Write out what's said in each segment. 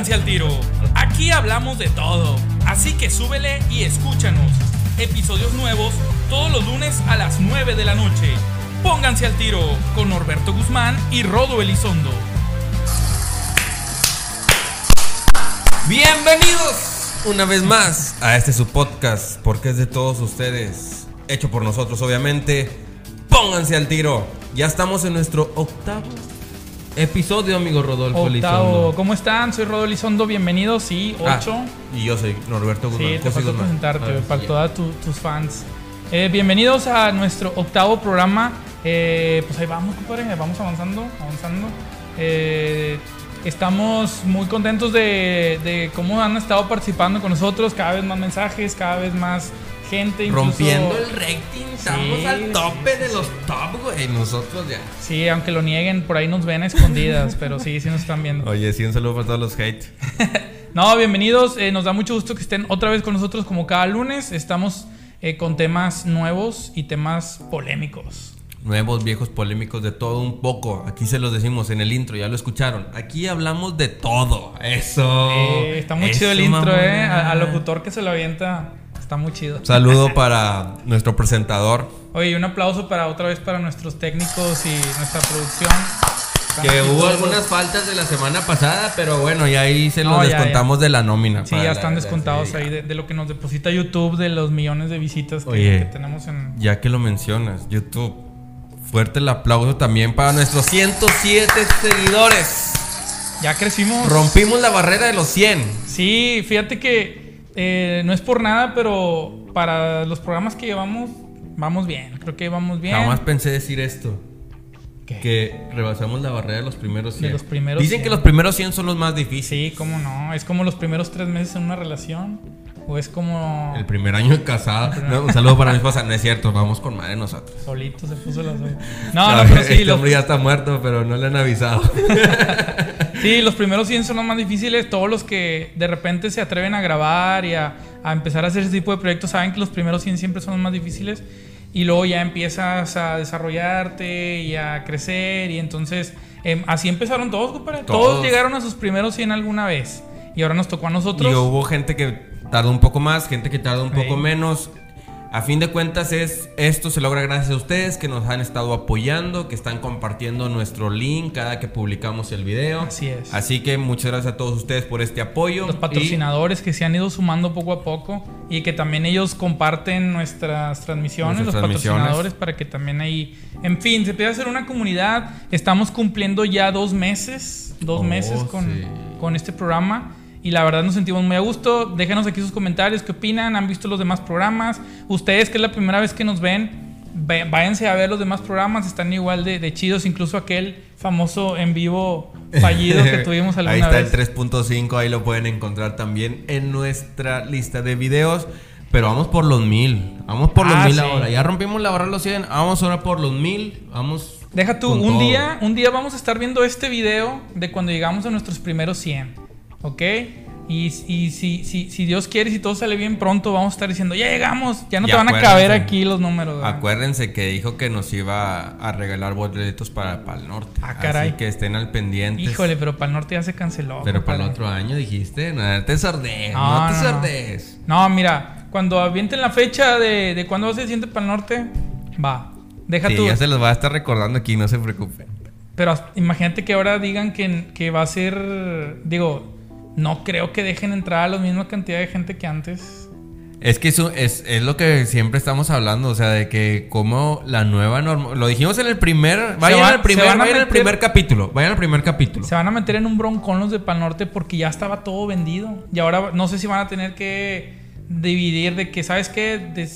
Al tiro. Aquí hablamos de todo, así que súbele y escúchanos. Episodios nuevos todos los lunes a las 9 de la noche. Pónganse al tiro con Norberto Guzmán y Rodo Elizondo. Bienvenidos una vez más a este su podcast, porque es de todos ustedes, hecho por nosotros obviamente. Pónganse al tiro. Ya estamos en nuestro octavo episodio, amigo Rodolfo Octavo, Elizondo. ¿cómo están? Soy Rodo Elizondo, bienvenidos, sí, Ah, 8. y yo soy Norberto Guzmán. Sí, te faltó presentarte, Ah, para todos tus fans. Eh, bienvenidos a nuestro octavo programa. Eh, pues ahí vamos, compadre, vamos avanzando, avanzando. Eh, estamos muy contentos de, de cómo han estado participando con nosotros. Cada vez más mensajes, cada vez más gente. incluso- Rompiendo el rating, estamos Sí, al tope sí, de los top, güey. Nosotros ya. Sí, aunque lo nieguen, por ahí nos ven a escondidas, pero sí, sí nos están viendo. Oye, sí, un saludo para todos los hate. No, bienvenidos. eh, nos da mucho gusto que estén otra vez con nosotros como cada lunes. Estamos eh, con temas nuevos y temas polémicos. Nuevos, viejos, polémicos, de todo un poco. Aquí se los decimos en el intro, ya lo escucharon. Aquí hablamos de todo. Eso. Eh, está muy chido el intro, eh. Al locutor que se lo avienta. Está muy chido. Saludo para nuestro presentador. Oye, un aplauso para otra vez para nuestros técnicos y nuestra producción. Que hubo algunas faltas de la semana pasada, pero bueno, ya ahí se los No, ya, descontamos de la nómina. Sí, ya están la- descontados ahí de, de lo que nos deposita YouTube, de los millones de visitas que, Oye. que tenemos en. Ya que lo mencionas, YouTube. Fuerte el aplauso también para nuestros 107 seguidores. Ya crecimos. Rompimos la barrera de los 100. Sí, fíjate que eh, no es por nada, pero para los programas que llevamos, vamos bien. Creo que vamos bien. Nada más pensé decir esto. ¿Qué? Que rebasamos la barrera de los primeros 100. De los primeros Dicen 100. que los primeros 100 son los más difíciles. Sí, cómo no. Es como los primeros tres meses en una relación. O es como. El primer año de casada. No, un saludo para mi esposa. No es cierto, vamos con madre nosotros. Solito se puso las. No, no, pero sí. Este Los, hombre ya está muerto, pero no le han avisado. sí, los primeros 100 son los más difíciles. Todos los que de repente se atreven a grabar y a, a empezar a hacer ese tipo de proyectos saben que los primeros 100 siempre son los más difíciles. Y luego ya empiezas a desarrollarte y a crecer. Y entonces, em, así empezaron todos, compadre. Todos. Todos. llegaron a sus primeros 100 alguna vez. Y ahora nos tocó a nosotros. Y hubo gente que tardó un poco más, gente que tardó un poco menos. A fin de cuentas es esto se logra gracias a ustedes que nos han estado apoyando, que están compartiendo nuestro link cada que publicamos el video. Así es. Así que muchas gracias a todos ustedes por este apoyo. los patrocinadores que se han ido sumando poco a poco y que también ellos comparten nuestras transmisiones, Nuestras los transmisiones. patrocinadores, para que también ahí, en fin, se pueda hacer una comunidad. Estamos cumpliendo ya dos meses, dos Oh, meses con, sí. con este programa. Y la verdad nos sentimos muy a gusto. Déjenos aquí sus comentarios, qué opinan, han visto los demás programas. Ustedes que es la primera vez que nos ven, ve- váyanse a ver los demás programas, están igual de, de chidos, incluso aquel famoso en vivo fallido que tuvimos alguna ahí está vez. el 3.5, ahí lo pueden encontrar también en nuestra lista de videos. Pero vamos por los mil. Vamos por los Ah, mil sí. ahora. Ya rompimos la barra de los 100. Vamos ahora por los mil. Vamos. Deja tú, un todo. día, un día vamos a estar viendo este video de cuando llegamos a nuestros primeros 100, ¿ok? Y, y si, si, si Dios quiere, si todo sale bien pronto, vamos a estar diciendo, ya llegamos, ya no Y te van a caber aquí los números. ¿verdad? Acuérdense que dijo que nos iba a regalar boletos para, para el norte. Ah, caray. Así que estén al pendiente. Híjole, pero para el norte ya se canceló. Pero para el otro año dijiste, no te sordees, No, no, te no, no. mira, cuando avienten la fecha de, de cuándo va a ser el siguiente para el norte, va. Deja Sí, tú. ya se los va a estar recordando aquí, no se preocupen. Pero imagínate que ahora digan que, que va a ser. Digo, no creo que dejen entrar a la misma cantidad de gente que antes. Es que eso es, es lo que siempre estamos hablando, o sea, de que como la nueva norma... Lo dijimos en el primer... Vayan va- al primer, vayan al meter- primer capítulo, vayan al primer capítulo. Se van a meter en un broncón los de Pal Norte porque ya estaba todo vendido. Y ahora no sé si van a tener que dividir de que, ¿sabes qué? De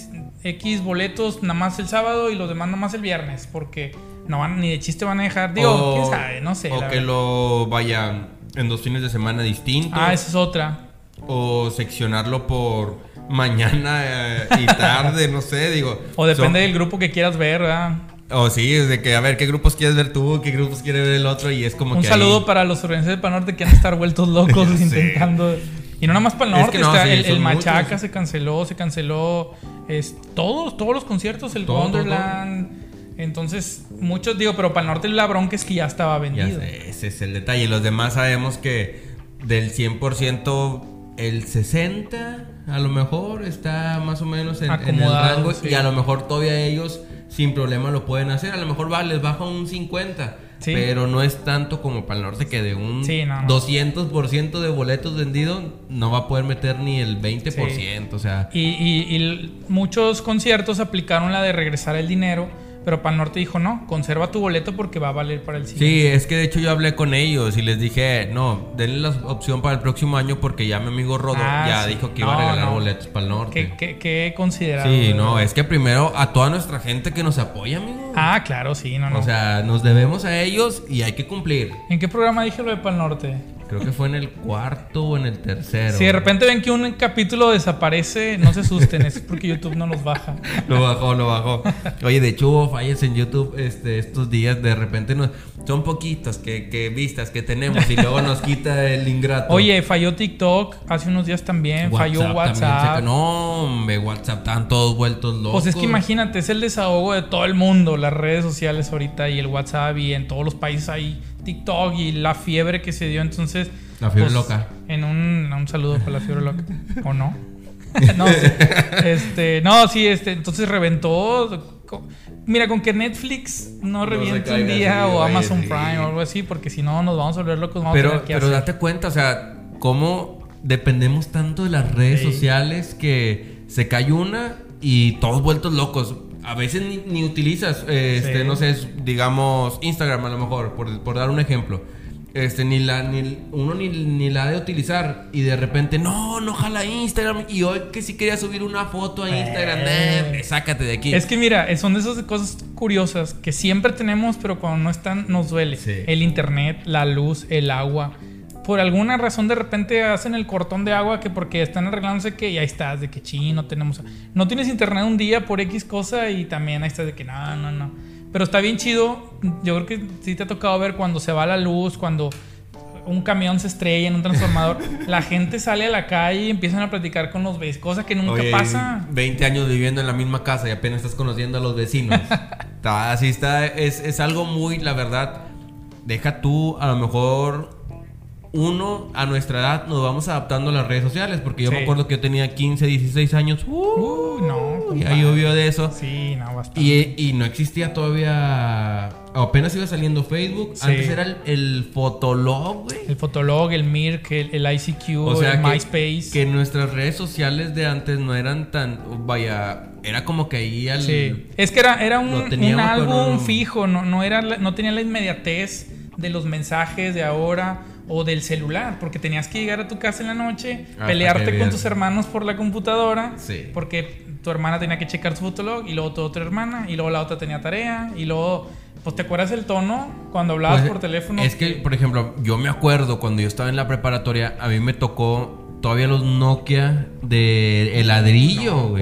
X boletos nada más el sábado y los demás nada más el viernes. Porque no van, ni de chiste van a dejar. Digo, O- quién sabe, no sé. O que verdad. lo vayan en dos fines de semana distintos. Ah, esa es otra. O seccionarlo por mañana eh, y tarde, no sé, digo. O depende son- del grupo que quieras ver, ¿verdad? O sí, es de que a ver qué grupos quieres ver tú, qué grupos quiere ver el otro y es como Un que saludo ahí- para los organizadores de Pal Norte que han estar vueltos locos intentando. Y no nada más para el Es norte, que no, está sí, el, Machaca muchos. se canceló, se canceló es, todos, todos los conciertos, el Todo, todo, Wonderland, Entonces, muchos digo, pero para el norte la bronca es que ya estaba Ya vendido. sé, ese es el detalle. Los demás sabemos que del 100%, el 60% a lo mejor está más o menos en, en el rango. sí. Y a lo mejor todavía ellos sin problema lo pueden hacer. A lo mejor va, les baja un 50%. Sí. Pero no es tanto como para el norte que de un Sí, no, no. 200% de boletos vendidos no va a poder meter ni el 20%. O sea, Y, y- y l- muchos conciertos aplicaron la de regresar el dinero, pero el norte dijo, no, conserva tu boleto porque va a valer para el siguiente. Sí, es que de hecho yo hablé con ellos y les dije, no, denle la opción para el próximo año porque ya mi amigo Rodo Ah, ya sí. dijo que iba a regalar no. boletos para el norte. ¿Qué, qué, qué considerado? Sí, no, es que primero a toda nuestra gente que nos apoya, amigo. Ah, claro, sí, no, no. O sea, nos debemos a ellos y hay que cumplir. ¿En qué programa dije lo de Pal Norte? Creo que fue en el cuarto o en el tercero. Si de repente ven que un capítulo desaparece, no se asusten, es porque YouTube no los baja. Lo bajó, lo bajó. Oye, de hecho hubo fallas en YouTube este, estos días. De repente nos, son poquitos que, que vistas que tenemos y luego nos quita el ingrato. Oye, falló TikTok hace unos días también, falló también WhatsApp. se- no, hombre, WhatsApp, están todos vueltos locos. Pues es que imagínate, es el desahogo de todo el mundo, las redes sociales ahorita y el WhatsApp y en todos los países hay TikTok y la fiebre que se dio entonces. La fiebre pues, loca. En un, un saludo para la fiebre loca. ¿O no? no, sí. este, no, sí, este, entonces reventó. Mira, con que Netflix no reviente un día o Amazon sí. Prime o algo así, porque si no nos vamos a volver locos. Vamos a Pero, que pero hacer. date cuenta, o sea, cómo dependemos tanto de las redes Sí. sociales que se cae una y todos vueltos locos. A veces ni, ni utilizas, eh, este, Sí. no sé, digamos, Instagram a lo mejor, por, por dar un ejemplo. Este, ni la, ni, uno ni, ni la ha de utilizar y de repente, no, no jala Instagram. Y hoy que sí quería subir una foto a Instagram, Eh. eh, sácate de aquí. Es que mira, son de esas cosas curiosas que siempre tenemos, pero cuando no están nos duele. Sí. El internet, la luz, el agua. Por alguna razón de repente hacen el cortón de agua que porque están arreglándose que ya estás de que ching, no tenemos. No tienes internet un día por X cosa y también ahí estás de que no, no, no. Pero está bien chido. Yo creo que sí te ha tocado ver cuando se va la luz, cuando un camión se estrella en un transformador. la gente sale a la calle y empiezan a platicar con los vecinos, cosa que nunca Oye, pasa. 20 años viviendo en la misma casa y apenas estás conociendo a los vecinos. está, así está, es, es algo muy, la verdad, deja tú, a lo mejor uno, a nuestra edad, nos vamos adaptando a las redes sociales, porque yo Sí. me acuerdo que yo tenía 15, 16 años, uh, Uh, no, ya llovió de eso. Sí, no, bastante. Y, y no existía todavía, apenas iba saliendo Facebook, Sí. antes era el, el Fotolog, güey. El Fotolog, el Mirk, el, el ICQ, O sea, el que, MySpace. que nuestras redes sociales de antes no eran tan. Vaya, era como que ahí al. Sí. Es que era, era un, un álbum no- fijo, no, no, era, no tenía la inmediatez de los mensajes de ahora o del celular, porque tenías que llegar a tu casa en la noche, Hasta pelearte con tus hermanos por la computadora, Sí. porque tu hermana tenía que checar su fotolog y luego tu otra hermana y luego la otra tenía tarea y luego, pues te acuerdas el tono cuando hablabas Pues, por teléfono. Es que, por ejemplo, yo me acuerdo cuando yo estaba en la preparatoria, a mí me tocó todavía los Nokia de el ladrillo, No,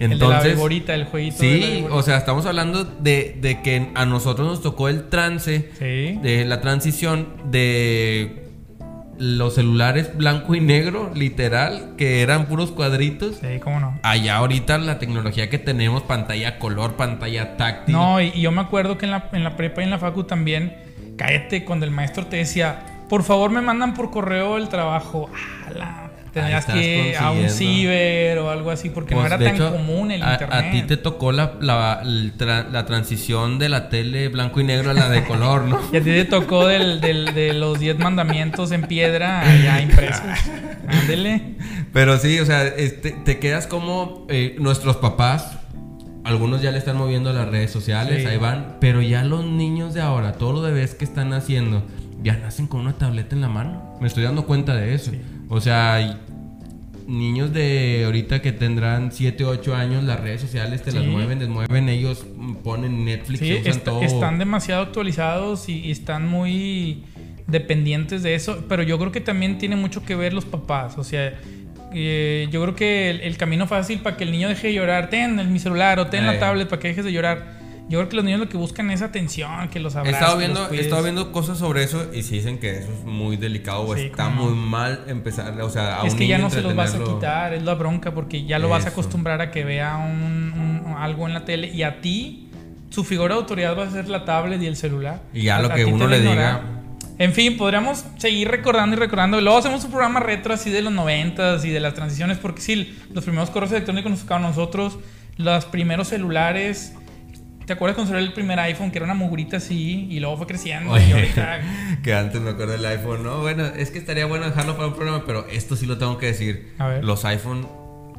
compadre. el de la Entonces, viborita, el jueguito. de la sí, o sea, estamos hablando de, de que a nosotros nos tocó el trance, Sí. de la transición de los celulares blanco y negro, literal, que eran puros cuadritos. Sí, cómo no. Allá ahorita la tecnología que tenemos, pantalla color, pantalla táctil. No, y, y yo me acuerdo que en la, en la prepa y en la facu también, cállate, cuando el maestro te decía, por favor me mandan por correo el trabajo. ¡Hala! Tenías que a un ciber o algo así, porque no Pues, era tan hecho, común el a, internet. A ti te tocó la, la, la transición de la tele blanco y negro a la de color, ¿no? Y a ti te tocó del, del- de los 10 mandamientos en piedra ya impresos. Ándele. Pero sí, o sea, este, te quedas como eh, nuestros papás. Algunos ya le están moviendo a las redes sociales, Sí. ahí van. Pero ya los niños de ahora, todos los bebés que están haciendo, ya nacen con una tableta en la mano. Me estoy dando cuenta de eso. O sea, hay niños de ahorita que tendrán 7, 8 años, las redes sociales te las mueven, les mueven, ellos ponen Netflix, Sí, usan est- todo. están demasiado actualizados y, y están muy dependientes de eso, pero yo creo que también tiene mucho que ver los papás, o sea, eh, yo creo que el, el camino fácil para que el niño deje de llorar, ten el, mi celular o ten Eh. la tablet para que dejes de llorar. Yo creo que los niños lo que buscan es atención, que los He abraces. estado, viendo, he estado viendo cosas sobre eso y sí dicen que eso es muy delicado o Sí, está muy mal empezar, o sea, a Es un que ya no se los vas a quitar, es la bronca, porque ya lo vas a acostumbrar a que vea un, un- algo en la tele y a ti su figura de autoridad va a ser la tablet y el celular. Y ya A- lo que uno le ignorar. diga. En fin, podríamos seguir recordando y recordando. Luego hacemos un programa retro así de los noventas y de las transiciones, porque sí, los primeros correos electrónicos nos tocaron a nosotros, los primeros celulares. ¿Te acuerdas cuando salió el primer iPhone, que era una mugurita así, y luego fue creciendo? y ahorita- que antes me acuerdo del iPhone, no, bueno, es que estaría bueno dejarlo para un programa, pero esto sí lo tengo que decir. A ver. Los iPhone,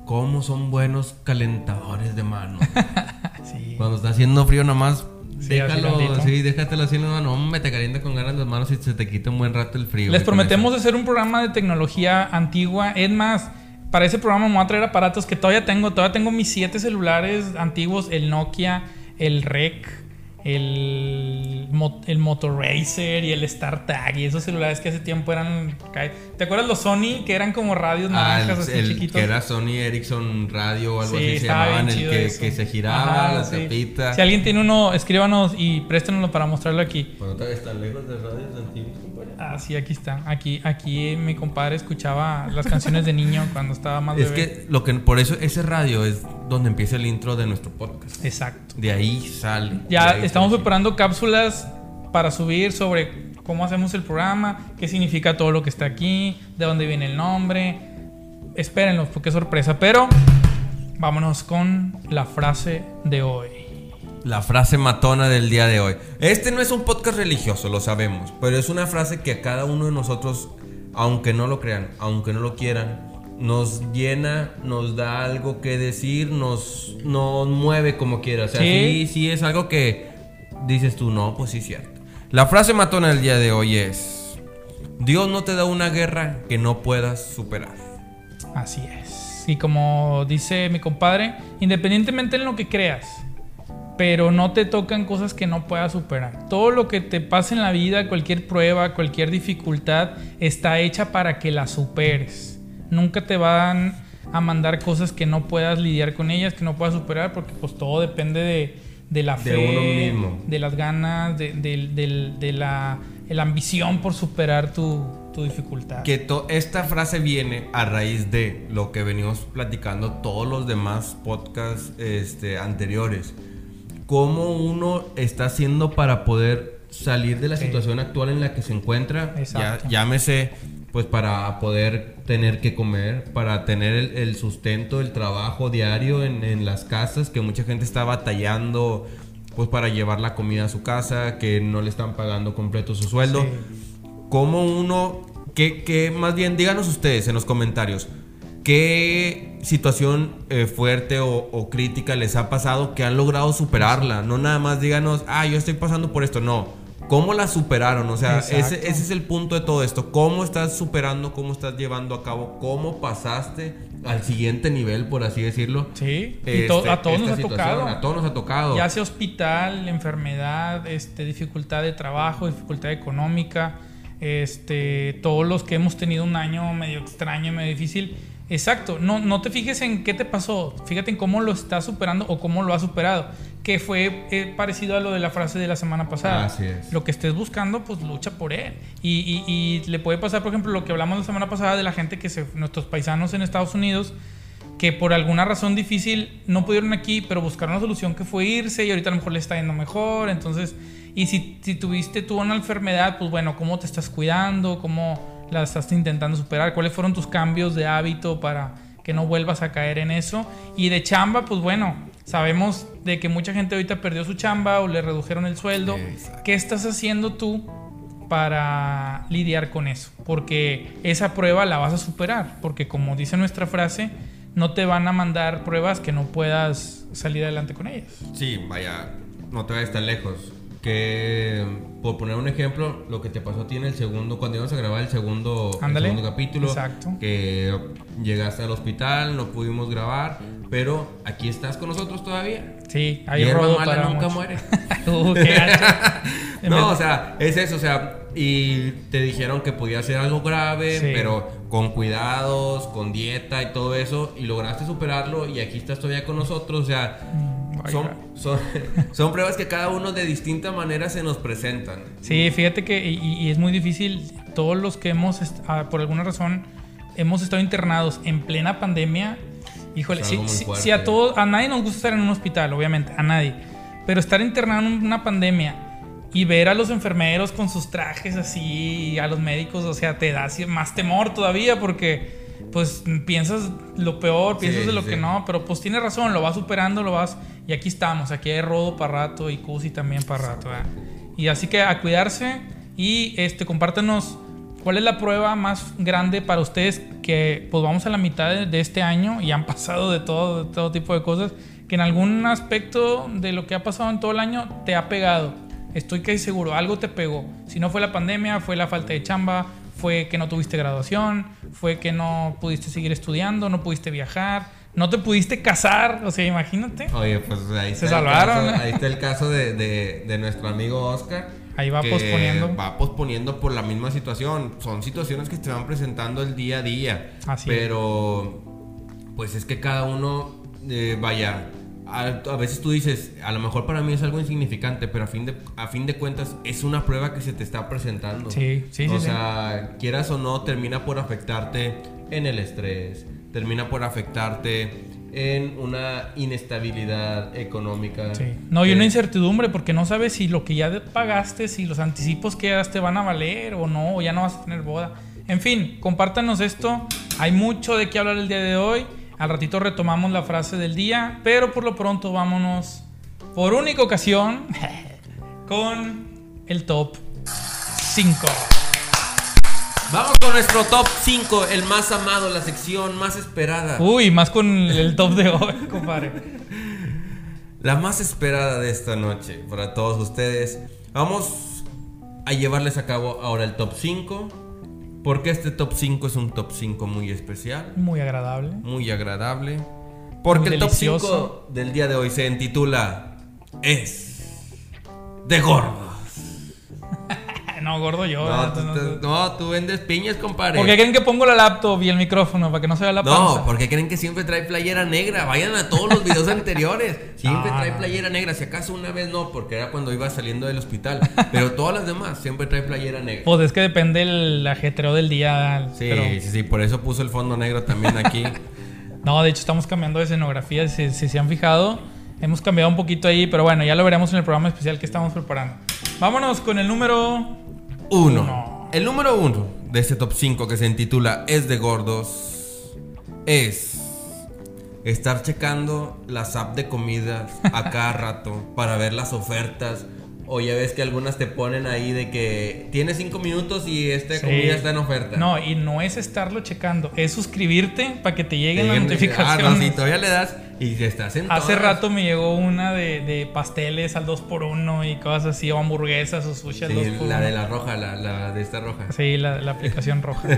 ¿cómo son buenos calentadores de mano? sí. Cuando está haciendo frío nomás, Sí, déjalo, sí, déjatelo así en la mano, hombre, te calienta con ganas las manos y se te quita un buen rato el frío. Les prometemos hacer un programa de tecnología antigua. Es más, para ese programa me voy a traer aparatos que todavía tengo. Todavía tengo mis siete celulares antiguos: el Nokia, el Rec, el, el Motoracer y el StarTag. Y esos celulares que hace tiempo eran. ¿Te acuerdas los Sony que eran como radios Ah, naranjas el, así el chiquitos? que era Sony Ericsson Radio o algo Sí, así se llamaban, el que, se giraba, Ajá, la sí. tapita. Si alguien tiene uno, escríbanos y préstenoslo para mostrarlo aquí. Todavía están lejos de radios antiguos. Ah, sí, aquí está. Aquí, aquí mi compadre escuchaba las canciones de niño cuando estaba más Es bebé. que lo que por eso ese radio es donde empieza el intro de nuestro podcast. Exacto. De ahí sale. Ya ahí estamos sale. preparando cápsulas para subir sobre cómo hacemos el programa, qué significa todo lo que está aquí, de dónde viene el nombre. Espérenlos porque es sorpresa. Pero vámonos con la frase de hoy. La frase matona del día de hoy. Este no es un podcast religioso, lo sabemos, pero es una frase que a cada uno de nosotros, aunque no lo crean, aunque no lo quieran, nos llena, nos da algo que decir, nos, nos mueve como quiera. O sea, Sí. sí, sí es algo que dices tú, no, pues sí es cierto. La frase matona del día de hoy es, Dios no te da una guerra que no puedas superar. Así es. Y como dice mi compadre, independientemente en lo que creas, pero no te tocan cosas que no puedas superar. Todo lo que te pase en la vida, cualquier prueba, cualquier dificultad, está hecha para que la superes. Nunca te van a mandar cosas que no puedas lidiar con ellas, que no puedas superar, porque pues todo depende de, de la De fe, uno mismo. de las ganas, de, de- de- de la, de la ambición por superar tu, tu dificultad. Que esta frase viene a raíz de lo que venimos platicando todos los demás podcasts este, anteriores. Cómo uno está haciendo para poder salir de la Sí. situación actual en la que se encuentra. Ya, llámese, pues para poder tener que comer, para tener el, el sustento, el trabajo diario en, en las casas, que mucha gente está batallando pues para llevar la comida a su casa, que no le están pagando completo su sueldo. Sí. ¿Cómo uno, qué, qué- más bien díganos ustedes en los comentarios, qué situación eh, fuerte o, o crítica les ha pasado que han logrado superarla? No nada más díganos, ah, yo estoy pasando por esto, no. ¿Cómo la superaron? O sea, ese, es el punto de todo esto. ¿Cómo estás superando? ¿Cómo estás llevando a cabo? ¿Cómo pasaste al siguiente nivel, por así decirlo? Sí, y Este, to- a todos nos ha tocado. A todos nos ha tocado. Ya sea hospital, enfermedad, este, dificultad de trabajo, dificultad económica, este, todos los que hemos tenido un año medio extraño, medio difícil. Exacto, no, no te fijes en qué te pasó, fíjate en cómo lo estás superando o cómo lo has superado, que fue eh, parecido a lo de la frase de la semana pasada. Así es. Lo que estés buscando, pues lucha por él. Y, y- y le puede pasar, por ejemplo, lo que hablamos la semana pasada de la gente que se, nuestros paisanos en Estados Unidos, que por alguna razón difícil no pudieron aquí, pero buscaron una solución que fue irse y ahorita a lo mejor le está yendo mejor. Entonces, y si, si tuviste tú una enfermedad, pues bueno, ¿cómo te estás cuidando? ¿Cómo la estás intentando superar? ¿Cuáles fueron tus cambios de hábito para que no vuelvas a caer en eso? Y de chamba, pues bueno, sabemos de que mucha gente ahorita perdió su chamba o le redujeron el sueldo. Exacto. ¿Qué estás haciendo tú para lidiar con eso? Porque esa prueba la vas a superar, porque como dice nuestra frase, no te van a mandar pruebas que no puedas salir adelante con ellas. Sí, vaya, no te vayas tan lejos. Que, por poner un ejemplo, lo que te pasó a ti en el segundo, cuando íbamos a grabar el segundo, el segundo capítulo, Exacto. que llegaste al hospital, no pudimos grabar, pero aquí estás con nosotros todavía. Sí, hay Hierba mala nunca mucho. muere. Uh, No, o sea, es eso, o sea, y te dijeron que podía ser algo grave, Sí. pero con cuidados, con dieta y todo eso, y lograste superarlo y aquí estás todavía con nosotros, o sea, Son, son, son pruebas que cada uno de distinta manera se nos presentan. Sí, fíjate que y, y es muy difícil. Todos los que hemos, ah, por alguna razón, hemos estado internados en plena pandemia. Híjole, si, si- si a todos, a nadie nos gusta estar en un hospital, obviamente, a nadie. Pero estar internado en una pandemia y ver a los enfermeros con sus trajes así, a los médicos, o sea, te da más temor todavía porque pues piensas lo peor, piensas Sí, de lo sí. que no, pero pues tienes razón, lo vas superando, lo vas y aquí estamos, aquí hay Rodo para rato y Cusi también para rato. ¿verdad? Y así que a cuidarse y este compártenos cuál es la prueba más grande para ustedes que pues vamos a la mitad de, de este año y han pasado de todo, de todo tipo de cosas que en algún aspecto de lo que ha pasado en todo el año te ha pegado. Estoy casi seguro, algo te pegó. Si no fue la pandemia, fue la falta de chamba, fue que no tuviste graduación, fue que no pudiste seguir estudiando, no pudiste viajar, no te pudiste casar, o sea, imagínate. Oye, pues ahí Se está, el salvaron. caso, ahí está el caso de, de- de nuestro amigo Oscar. Ahí va que posponiendo. Va posponiendo por la misma situación. Son situaciones que se van presentando el día a día. Así pero, pues es que cada uno, eh, vaya, a, a veces tú dices, a lo mejor para mí es algo insignificante, pero a fin de, a fin de cuentas es una prueba que se te está presentando. Sí, sí, O sí, sí. sea, quieras o no, termina por afectarte en el estrés, termina por afectarte en una inestabilidad económica. Sí. No, y una incertidumbre porque no sabes si lo que ya pagaste, si los anticipos que das te van a valer o no, o ya no vas a tener boda. En fin, compártanos esto. Hay mucho de qué hablar el día de hoy. Al ratito retomamos la frase del día, pero por lo pronto vámonos por única ocasión con el top 5. Vamos con nuestro top 5, el más amado, la sección más esperada. Uy, más con el top de hoy, compadre. La más esperada de esta noche para todos ustedes. Vamos a llevarles a cabo ahora el top 5. Porque este top 5 es un top 5 muy especial, Muy agradable. muy agradable. Porque Muy el top delicioso. 5 del día de hoy se intitula Es de gordos. No, gordo yo. No, tú, No, tú- no, tú vendes piñas, compadre. ¿Por qué creen que pongo la laptop y el micrófono? Para que no se vea la panza. No, porque creen que siempre trae playera negra. Vayan a todos los videos anteriores. Siempre No, trae playera negra. Si acaso una vez no, porque era cuando iba saliendo del hospital. Pero todas las demás siempre trae playera negra. Pues es que depende el ajetreo del día. Sí, pero- sí, sí. Por eso puso el fondo negro también aquí. No, de hecho estamos cambiando de escenografía, si, si se han fijado. Hemos cambiado un poquito ahí, pero bueno, ya lo veremos en el programa especial que estamos preparando. Vámonos con el número... Uno. Uno. El número uno de este top 5 que se intitula Es de gordos es estar checando las apps de comidas a cada rato para ver las ofertas. O ya ves que algunas te ponen ahí de que tienes 5 minutos y esta Sí. comida está en oferta. No, y no es estarlo checando, es suscribirte para que te lleguen las notificaciones. Ah, no, sí, todavía le das y te estás en Hace rato me llegó una de, de pasteles al 2x1 y cosas así, o hamburguesas o sushi al Sí, 2x1. la de la roja, la, la de esta roja. Sí, la, la aplicación roja.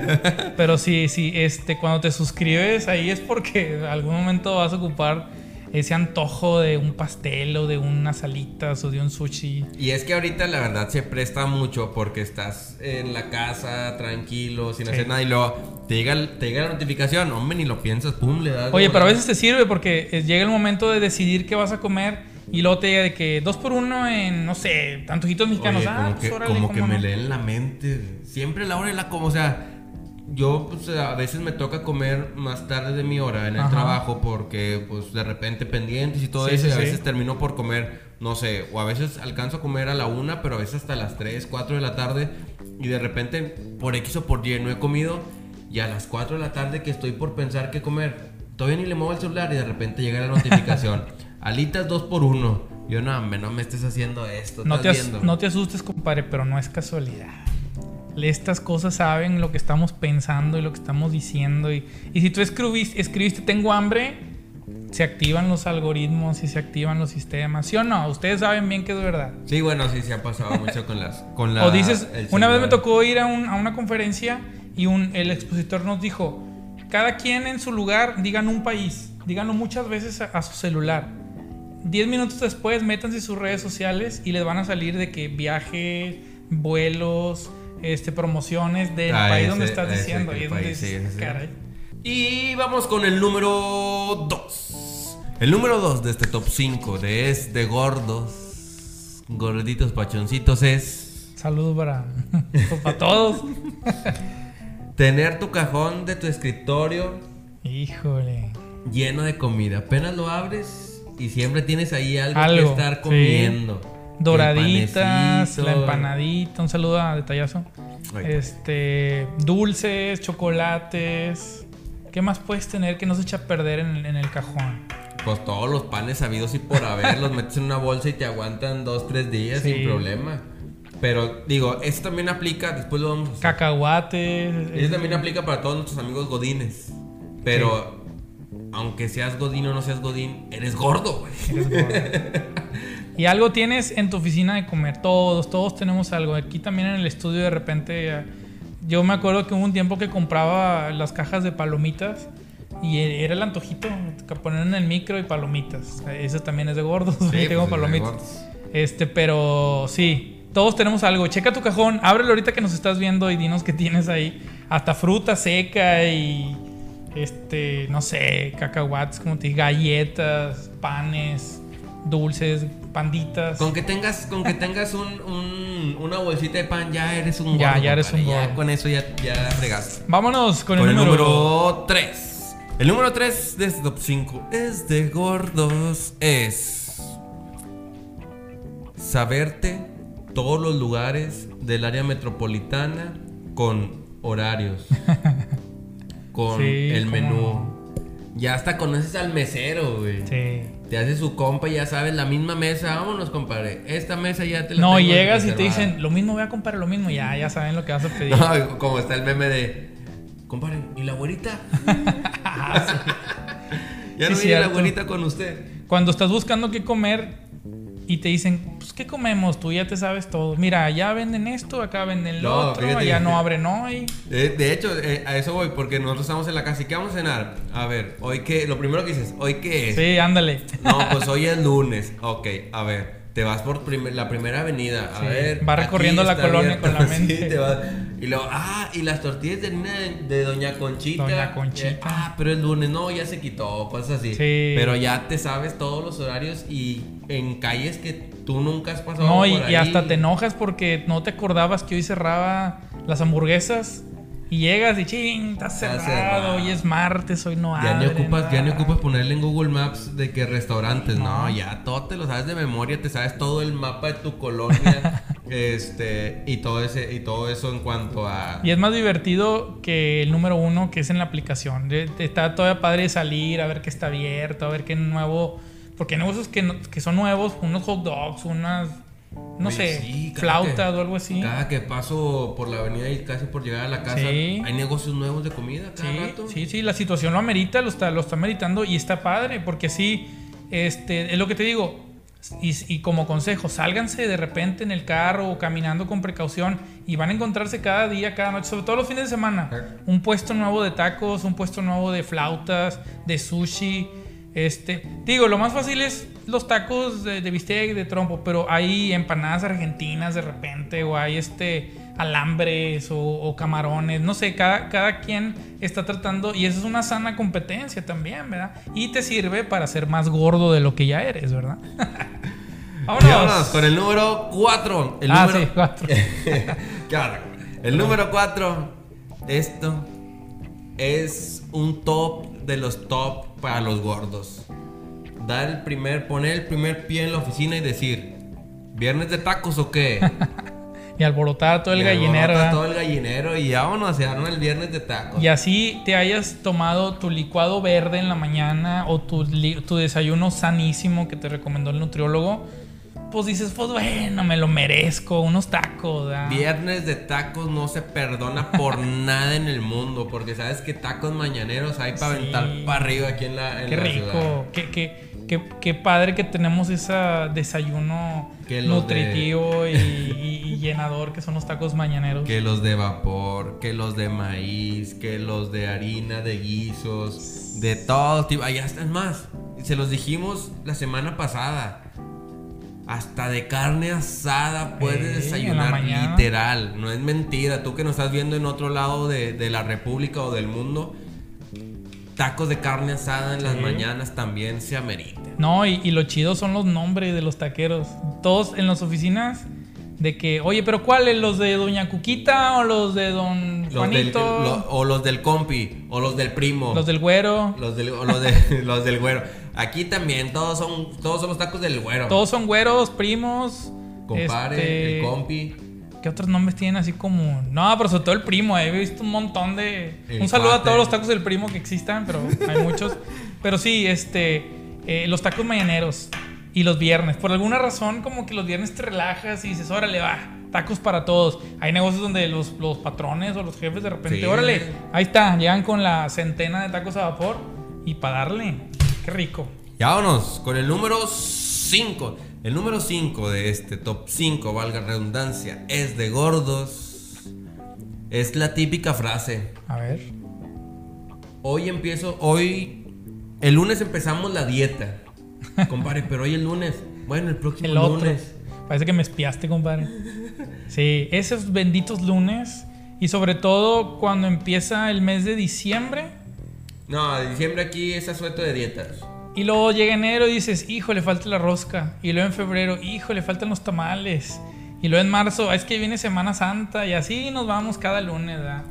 Pero sí, sí, este, cuando te suscribes ahí es porque en algún momento vas a ocupar ese antojo de un pastel o de unas alitas o de un sushi. Y es que ahorita la verdad se presta mucho porque estás en la casa tranquilo, sin Sí. hacer nada y luego te llega, te llega la notificación, hombre, ni lo piensas, pum, le das. Oye, pero a veces te sirve porque eh, llega el momento de decidir qué vas a comer y luego te llega de que dos por uno en, no sé, antojitos mexicanos. Oye, ah, como pues que, órale, como que me leen la mente. Siempre la hora y la como, o sea, yo pues, a veces me toca comer más tarde de mi hora en el Ajá. trabajo porque pues de repente pendientes y todo Sí, eso sí, y a sí. veces termino por comer, no sé, o a veces alcanzo a comer a la una, pero a veces hasta las 3, 4 de la tarde y de repente por X o por Y no he comido y a las 4 de la tarde que estoy por pensar qué comer, todavía ni le muevo el celular y de repente llega la notificación. Alitas 2 por 1 Yo no, hombre, no me estés haciendo esto. No te, as- no te asustes, compadre, pero no es casualidad. Estas cosas saben lo que estamos pensando y lo que estamos diciendo. Y, y si tú escribiste, escribiste tengo hambre, se activan los algoritmos y se activan los sistemas. ¿Sí o no? Ustedes saben bien que es verdad. Sí, bueno, sí, se ha pasado mucho con las. Con la, o dices, una vez me tocó ir a, un- a una conferencia y un, el expositor nos dijo, cada quien en su lugar, digan un país, díganlo muchas veces a, a su celular. Diez minutos después, métanse sus redes sociales y les van a salir de que viajes, vuelos, este, promociones del Ah, país ese- donde estás diciendo. Y es donde país, sí, dices, sí. caray. Y vamos con el número 2. El número 2 de este top 5 de es de gordos, gorditos pachoncitos es Saludos para, para todos. tener tu cajón de tu escritorio Híjole. lleno de comida. Apenas lo abres y siempre tienes ahí algo, Algo, que estar sí. Doraditas, la empanadita, un saludo a Detallazo. Este, dulces, chocolates. ¿Qué más puedes tener que no se echa a perder en, en el cajón? Pues todos los panes sabidos y por haber, los metes en una bolsa y te aguantan dos, tres días Sí. sin problema. Pero digo, eso también aplica, después lo vamos a hacer. Cacahuates. Eso también aplica para todos nuestros amigos godines. Pero aunque seas godín o no seas godín, eres gordo, güey. Eres gordo. Y algo tienes en tu oficina de comer. Todos, todos tenemos algo. Aquí también en el estudio de repente. eh, Yo me acuerdo que hubo un tiempo que compraba las cajas de palomitas. Y e- era el antojito. Que poner en el micro y palomitas. Eso también es de gordos. Sí, Yo tengo pues, palomitas. Este, pero sí. Todos tenemos algo. Checa tu cajón. Ábrelo ahorita que nos estás viendo y dinos qué tienes ahí. Hasta fruta seca y. Este, no sé, cacahuates, como te dije, galletas, panes, dulces, panditas. Con que tengas, con que tengas un, un- una bolsita de pan, ya eres un gordo. Ya, ya eres compadre. un Ya gordo. con eso ya, ya. Vámonos con, Con el, número. número 3. El número 3 de este top 5 es de gordos. Es saberte todos los lugares del área metropolitana con horarios. con Sí, el cómo menú. No. Ya hasta conoces al mesero, güey. Sí. Te hace su compa y ya sabes la misma mesa. Vámonos, compadre. Esta mesa ya te la No, tengo llegas y te dicen, lo mismo voy a comprar lo mismo. Ya, ya saben lo que vas a pedir. No, como está el meme de. Compadre, ¿y la güerita? ya no Sí, viene la güerita con usted. Cuando estás buscando qué comer y te dicen, pues, ¿qué comemos? Tú ya te sabes todo. Mira, allá venden esto, acá venden lo No, otro, allá no abren hoy. De, de hecho, eh, a eso voy, porque nosotros estamos en la casa. ¿Y qué vamos a cenar? A ver, hoy qué. Lo primero que dices, ¿hoy qué es? Sí, ándale. No, pues hoy es lunes. Ok, a ver. Te vas por primer- la primera avenida. A Sí, ver. va recorriendo la colonia con la Sí, mente. te vas. Y luego, ah, y las tortillas de harina de, Doña Conchita. Doña Conchita. Ah, pero es lunes. No, ya se quitó. Cosas así. Sí. Pero ya te sabes todos los horarios y en calles que tú nunca has pasado. No, y, por y ahí. hasta te enojas porque no te acordabas que hoy cerraba las hamburguesas. Y llegas y ching, está cerrado, cerrado. hoy es martes, hoy no Ya ni, ya ni ocupas ponerle en Google Maps de que restaurantes, no. No. ya todo te lo sabes de memoria, te sabes todo el mapa de tu colonia, este, y todo ese, y todo eso en cuanto a Y es más divertido que el número uno, que es en la aplicación. Está todavía padre salir, a ver qué está abierto, a ver qué nuevo. Porque hay negocios que, no- que son nuevos, unos hot dogs, unas. No Oye, sé, sí, flautas que- o algo así. Cada que paso por la avenida y casi por llegar a la casa, Sí. hay negocios nuevos de comida cada Sí, rato. sí, sí, la situación lo amerita, lo está, lo está meritando y está padre, porque sí, este, es lo que te digo. Y, y como consejo, sálganse de repente en el carro o caminando con precaución y van a encontrarse cada día, cada noche, sobre todo los fines de semana, un puesto nuevo de tacos, un puesto nuevo de flautas, de sushi. Este, digo, lo más fácil es los tacos de, de bistec, de trompo, pero hay empanadas argentinas de repente, o hay este alambres o, o camarones, no sé, cada, cada quien está tratando, y eso es una sana competencia también, ¿verdad? Y te sirve para ser más gordo de lo que ya eres, ¿verdad? Vámonos. vámonos con el número 4. El ah, número... sí, cuatro. ¿Qué onda? El número 4. Esto es un top de los top para los gordos. Dar el primer, poner el primer pie en la oficina y decir, ¿viernes de tacos o qué? y alborotar todo el Y gallinero. Todo el gallinero y vámonos, se arma el viernes de tacos. Y así te hayas tomado tu licuado verde en la mañana o tu, tu desayuno sanísimo que te recomendó el nutriólogo, pues dices, pues bueno, me lo merezco, unos tacos. ¿verdad? Viernes de tacos no se perdona por nada en el mundo, porque sabes que tacos mañaneros hay para Sí. aventar para arriba aquí en la, en Qué la rico, ciudad. qué, qué, qué, qué padre que tenemos ese desayuno de- nutritivo y, y- y llenador que son los tacos mañaneros. Que los de vapor, que los de maíz, que los de harina, de guisos, de todo tipo. Allá están más. Se los dijimos la semana pasada. Hasta de carne asada puedes desayunar, literal. No es mentira. Tú que nos estás viendo en otro lado de, de la República o del mundo, tacos de carne asada en las Sí. mañanas también se ameritan. No, y, y lo chido son los nombres de los taqueros. Todos en las oficinas De que, oye, pero ¿cuáles? ¿Los de Doña Cuquita o los de Don Los del, Juanito? lo- o los del compi, o los del primo. los del güero. Los del, o los, de- los del güero. Aquí también, todos son, todos son los tacos del güero. Todos son güeros, primos. Compare, este, el compi. ¿Qué otros nombres tienen así como.? No, pero sobre todo el primo. eh, He visto un montón de. El un saludo a todos los tacos del primo que existan, pero hay muchos. Pero sí, este. eh, los tacos mañaneros y los viernes. Por alguna razón, como que los viernes te relajas y dices, órale, va. Tacos para todos. Hay negocios donde los, los patrones o los jefes de repente, Sí. órale, ahí está, llegan con la centena de tacos a vapor y para darle. Qué rico. Ya vámonos con el número 5. El número 5 de este top 5, valga redundancia, es de gordos. Es la típica frase. A ver. Hoy empiezo, hoy, el lunes empezamos la dieta. Compadre, pero hoy el lunes. Bueno, el próximo El otro. lunes. Parece que me espiaste, compadre. Sí, esos benditos lunes. Y sobre todo cuando empieza el mes de diciembre. No, diciembre aquí es asueto de dietas. Y luego llega enero y dices, hijo, le falta la rosca. Y luego en febrero, hijo, le faltan los tamales. Y luego en marzo, "Ah, es que viene Semana Santa. Y así nos vamos cada lunes, ¿verdad?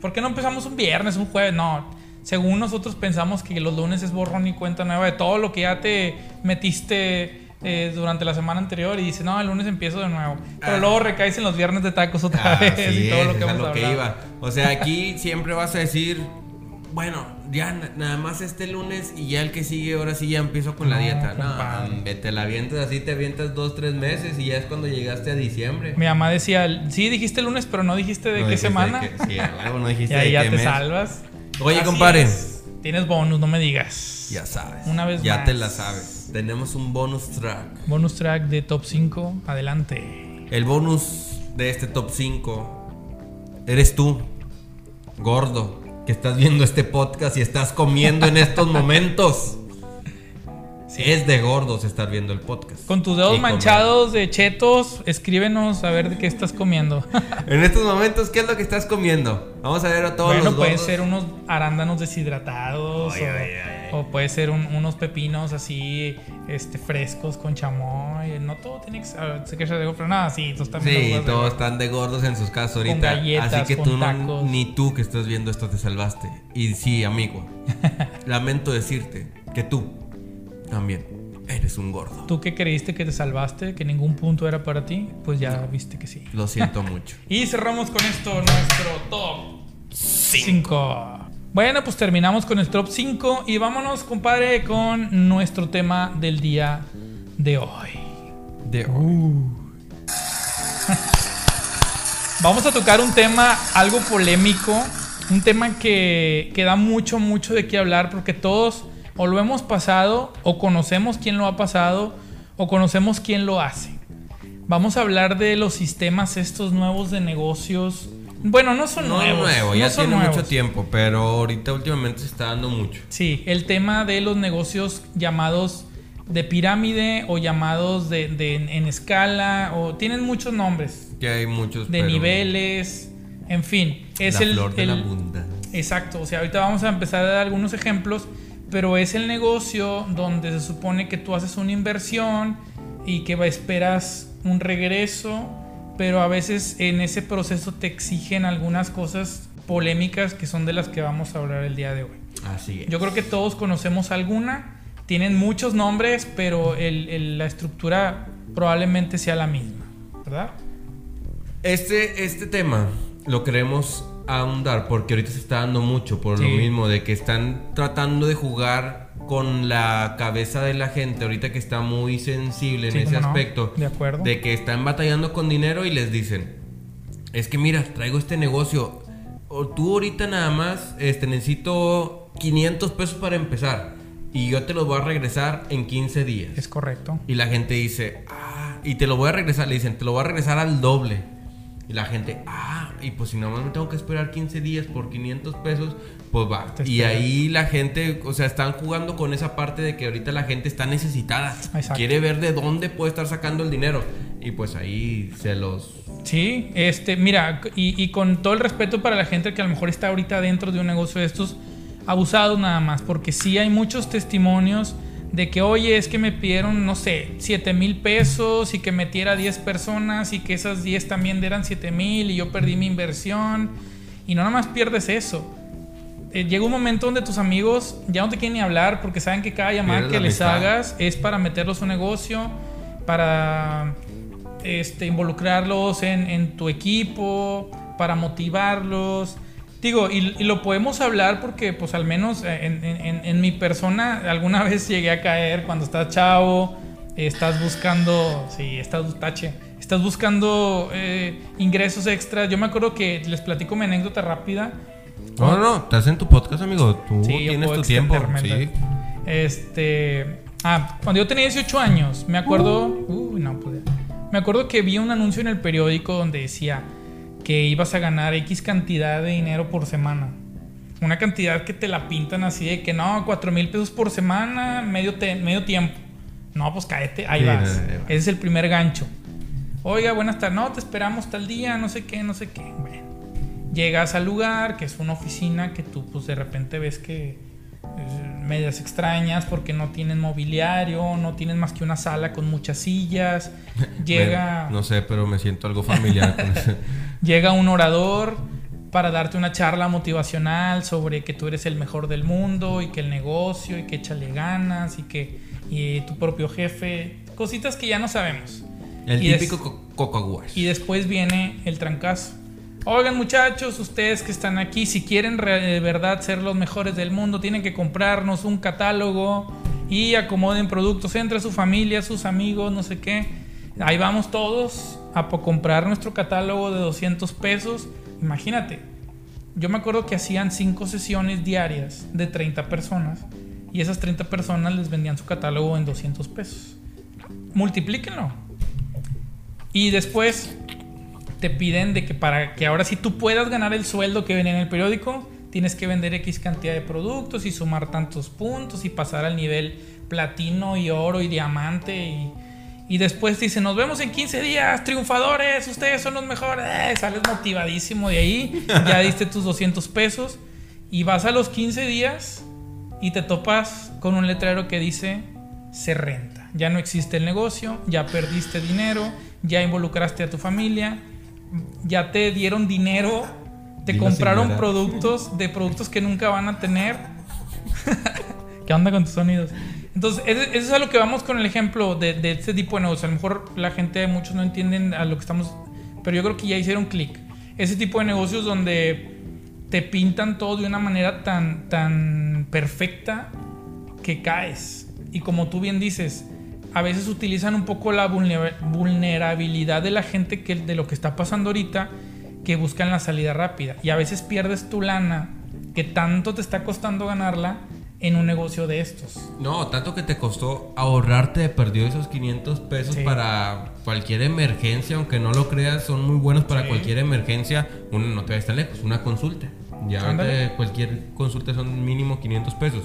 ¿Por qué no empezamos un viernes, un jueves? No. Según nosotros pensamos que los lunes es borrón y cuenta nueva de todo lo que ya te metiste eh, durante la semana anterior. Y dices, no, el lunes empiezo de nuevo. Pero Ah. luego recaes en los viernes de tacos otra vez. Así y todo lo que hemos lo que iba. O sea, aquí siempre vas a decir, bueno, ya na- nada más este lunes y ya el que sigue, ahora sí ya empiezo con la dieta. No, te la avientas así, te avientas dos, tres meses y ya es cuando llegaste a diciembre. Mi mamá decía, sí dijiste lunes, pero no dijiste de No qué dijiste semana. de sí, no dijiste y ahí de ya qué te mes. salvas. Oye, Así compadre. es. Tienes bonus, no me digas. Ya sabes. Una vez ya más. te la sabes. Tenemos un bonus track. Bonus track de top 5. Adelante. El bonus de este top 5 eres tú, gordo, que estás viendo este podcast y estás comiendo en estos momentos. Es de gordos estar viendo el podcast. Con tus dedos Y comer. manchados de chetos, escríbenos a ver de qué estás comiendo. En estos momentos, ¿qué es lo que estás comiendo? Vamos a ver a todos bueno, los gordos. ser unos arándanos deshidratados. O, puede ser un- unos pepinos así este, frescos con chamoy. No todo tiene que ser. Sé que se digo, pero nada, sí, tú también. Sí, todos están de gordos en sus casas ahorita. galletas, así que con tú no, ni tú que estás viendo esto te salvaste. Y sí, amigo, lamento decirte que tú también eres un gordo. Tú que creíste que te salvaste, que ningún punto era para ti, pues ya viste que sí. Lo siento mucho. Y cerramos con esto nuestro top 5. Bueno, pues terminamos con el top 5 y vámonos, compadre, con nuestro tema del día de hoy. De Vamos a tocar un tema algo polémico, un tema que, que da mucho, mucho de qué hablar porque todos o lo hemos pasado o conocemos quién lo ha pasado o conocemos quién lo hace. Vamos a hablar de los sistemas estos nuevos de negocios. Bueno, no son No es nuevos. nuevo, no ya son tiene nuevos. mucho tiempo, pero ahorita últimamente se está dando mucho. Sí, el tema de los negocios llamados de pirámide o llamados de, de- en escala o tienen muchos nombres Que hay muchos de pero niveles, en fin, es la el, flor de el- la abundancia. exacto, o sea, ahorita vamos a empezar a dar algunos ejemplos, pero es el negocio donde se supone que tú haces una inversión y que esperas un regreso, pero a veces en ese proceso te exigen algunas cosas polémicas que son de las que vamos a hablar el día de hoy. Así es. Yo creo que todos conocemos alguna. Tienen muchos nombres, pero el- el- la estructura probablemente sea la misma, ¿verdad? Este, este tema lo queremos ahondar porque ahorita se está dando mucho por lo mismo de que están tratando de jugar con la cabeza de la gente ahorita que está muy sensible en ese no. aspecto De acuerdo. de que están batallando con dinero y les dicen es que mira traigo este negocio o tú ahorita nada más este necesito 500 pesos para empezar y yo te los voy a regresar en 15 días Es correcto. y la gente dice, ah, y te lo voy a regresar, le dicen, te lo voy a regresar al doble. Y la gente, ah, y pues si nada más me tengo que esperar 15 días por 500 pesos, pues va. Y ahí la gente, o sea, están jugando con esa parte de que ahorita la gente está necesitada. Exacto. Quiere ver de dónde puede estar sacando el dinero. Y pues ahí se los... Sí, este, mira, y, y con todo el respeto para la gente que a lo mejor está ahorita dentro de un negocio de estos, abusados nada más, porque sí hay muchos testimonios de que, oye, es que me pidieron, no sé, 7 mil pesos y que metiera 10 personas y que esas 10 también eran 7 mil y yo perdí mi inversión. Y no nada más pierdes eso. Eh, llega un momento donde tus amigos ya no te quieren ni hablar porque saben que cada llamada que les hagas es para meterlos a un negocio, para este, involucrarlos en, en tu equipo, para motivarlos. Digo, y, lo podemos hablar porque, pues, al menos en, mi persona, alguna vez llegué a caer cuando estás chavo, estás buscando, sí, estás tache, estás buscando eh, ingresos extras. Yo me acuerdo que les platico mi anécdota rápida. No, no, no, estás en tu podcast, amigo. Tú tienes tu tiempo. Sí. Este. Ah, cuando yo tenía 18 años, me acuerdo. Uy, no, pues, Me acuerdo que vi un anuncio en el periódico donde decía que ibas a ganar X cantidad de dinero por semana. Una cantidad que te la pintan así de que no, 4 mil pesos por semana, medio, medio tiempo. No, pues cáete, ahí vas. Ese es el primer gancho. Oiga, buenas tardes, no, te esperamos tal día, no sé qué, no sé qué. Bueno, llegas al lugar, que es una oficina que tú pues de repente ves que medias extrañas porque no tienen mobiliario, no tienen más que una sala con muchas sillas. Llega... no sé, pero me siento algo familiar con Llega un orador para darte una charla motivacional sobre que tú eres el mejor del mundo y que el negocio y que échale ganas y que tu propio jefe, cositas que ya no sabemos. El típico Coco Y después viene el trancazo. Oigan muchachos, ustedes que están aquí, si quieren de verdad ser los mejores del mundo, tienen que comprarnos un catálogo y acomoden productos entre su familia, sus amigos, no sé qué. Ahí vamos todos a comprar nuestro catálogo de 200 pesos. Imagínate, yo me acuerdo que hacían 5 sesiones diarias de 30 personas y esas 30 personas les vendían su catálogo en 200 pesos. Multiplíquenlo. Y después te piden de que para que ahora sí tú puedas ganar el sueldo que venía en el periódico, tienes que vender X cantidad de productos y sumar tantos puntos y pasar al nivel platino y oro y diamante y y después dice, nos vemos en 15 días, triunfadores, ustedes son los mejores. Eh, sales motivadísimo de ahí, ya diste tus 200 pesos y vas a los 15 días y te topas con un letrero que dice, se renta. Ya no existe el negocio, ya perdiste dinero, ya involucraste a tu familia, ya te dieron dinero, te compraron productos de productos que nunca van a tener. ¿Qué onda con tus sonidos? Entonces, eso es a lo que vamos con el ejemplo de, de este tipo de negocios. A lo mejor la gente, muchos no entienden a lo que estamos, pero yo creo que ya hicieron clic. Ese tipo de negocios donde te pintan todo de una manera tan, tan perfecta que caes. Y como tú bien dices, a veces utilizan un poco la vulnerabilidad de la gente que, de lo que está pasando ahorita, que buscan la salida rápida. Y a veces pierdes tu lana, que tanto te está costando ganarla, en un negocio de estos. No, tanto que te costó ahorrarte de perdido esos 500 pesos para cualquier emergencia, aunque no lo creas, son muy buenos para cualquier emergencia. Uno no te va tan lejos, una consulta. Ya cualquier consulta son mínimo 500 pesos.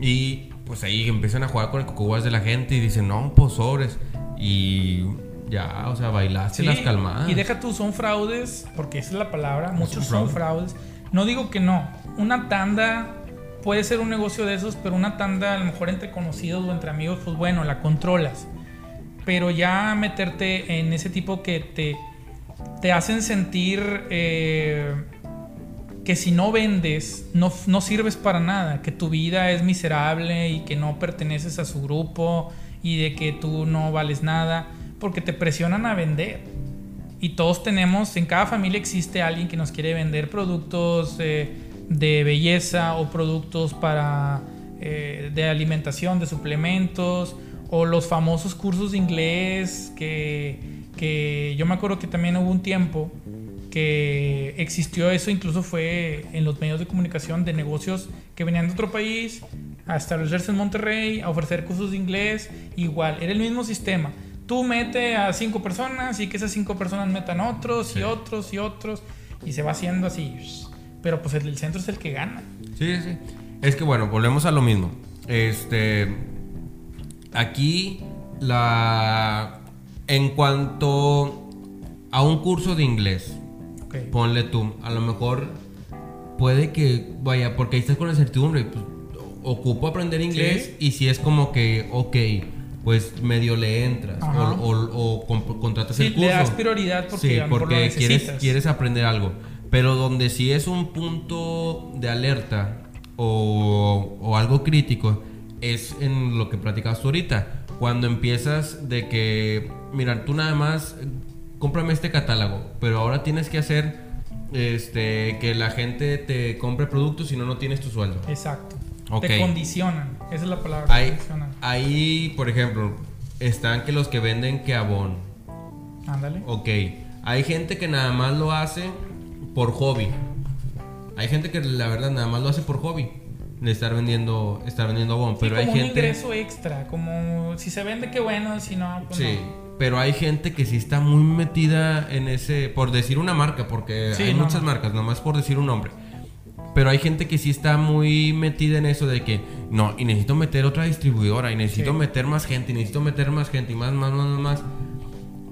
Y pues ahí empiezan a jugar con el cocoguas de la gente y dicen, no, pues sobres. Y ya, o sea, bailaste las calmadas. Y deja tú, son fraudes, porque esa es la palabra, muchos son fraudes. No digo que no, una tanda puede ser un negocio de esos, pero una tanda a lo mejor entre conocidos o entre amigos, pues bueno, la controlas. Pero ya meterte en ese tipo que te, te hacen sentir eh, que si no vendes, no, no sirves para nada, que tu vida es miserable y que no perteneces a su grupo y de que tú no vales nada, porque te presionan a vender. Y todos tenemos, en cada familia existe alguien que nos quiere vender productos. Eh, de belleza o productos para eh, de alimentación, de suplementos o los famosos cursos de inglés que, que yo me acuerdo que también hubo un tiempo que existió eso, incluso fue en los medios de comunicación de negocios que venían de otro país a establecerse en Monterrey, a ofrecer cursos de inglés, igual, era el mismo sistema. Tú mete a cinco personas y que esas cinco personas metan otros y otros y otros y se va haciendo así pero pues el, centro es el que gana. Sí, sí. Es que bueno, volvemos a lo mismo. Este. Aquí, la. En cuanto a un curso de inglés, ponle tú, a lo mejor puede que, vaya, porque ahí estás con la certidumbre, pues, ocupo aprender inglés y si es como que, ok, pues medio le entras Ajá. o, o- o comp- contratas Sí, el curso. le das prioridad porque Sí, lo mejor lo porque quieres, necesitas. quieres aprender algo. Pero donde sí es un punto de alerta o, o algo crítico es en lo que platicabas tú ahorita. Cuando empiezas de que, mira, tú nada más cómprame este catálogo, pero ahora tienes que hacer este que la gente te compre productos si no, no tienes tu sueldo. Exacto. Ok. Te condicionan. Esa es la palabra. Ahí, condicionan. ahí, por ejemplo, están que los que venden que abón. Ándale. Ok, hay gente que nada más lo hace por hobby. Hay gente que la verdad nada más lo hace por hobby. De estar vendiendo, estar vendiendo. Sí, pero hay como un gente. ingreso extra. Como si se vende, qué bueno. Si no, pues Sí. no. Pero hay gente que sí está muy metida en ese. Por decir una marca, porque Sí, hay no, muchas marcas, nomás por decir un nombre. Pero hay gente que sí está muy metida en eso de que no, y necesito meter otra distribuidora, y necesito Sí. meter más gente, y necesito meter más gente, y más, más, más, más, más.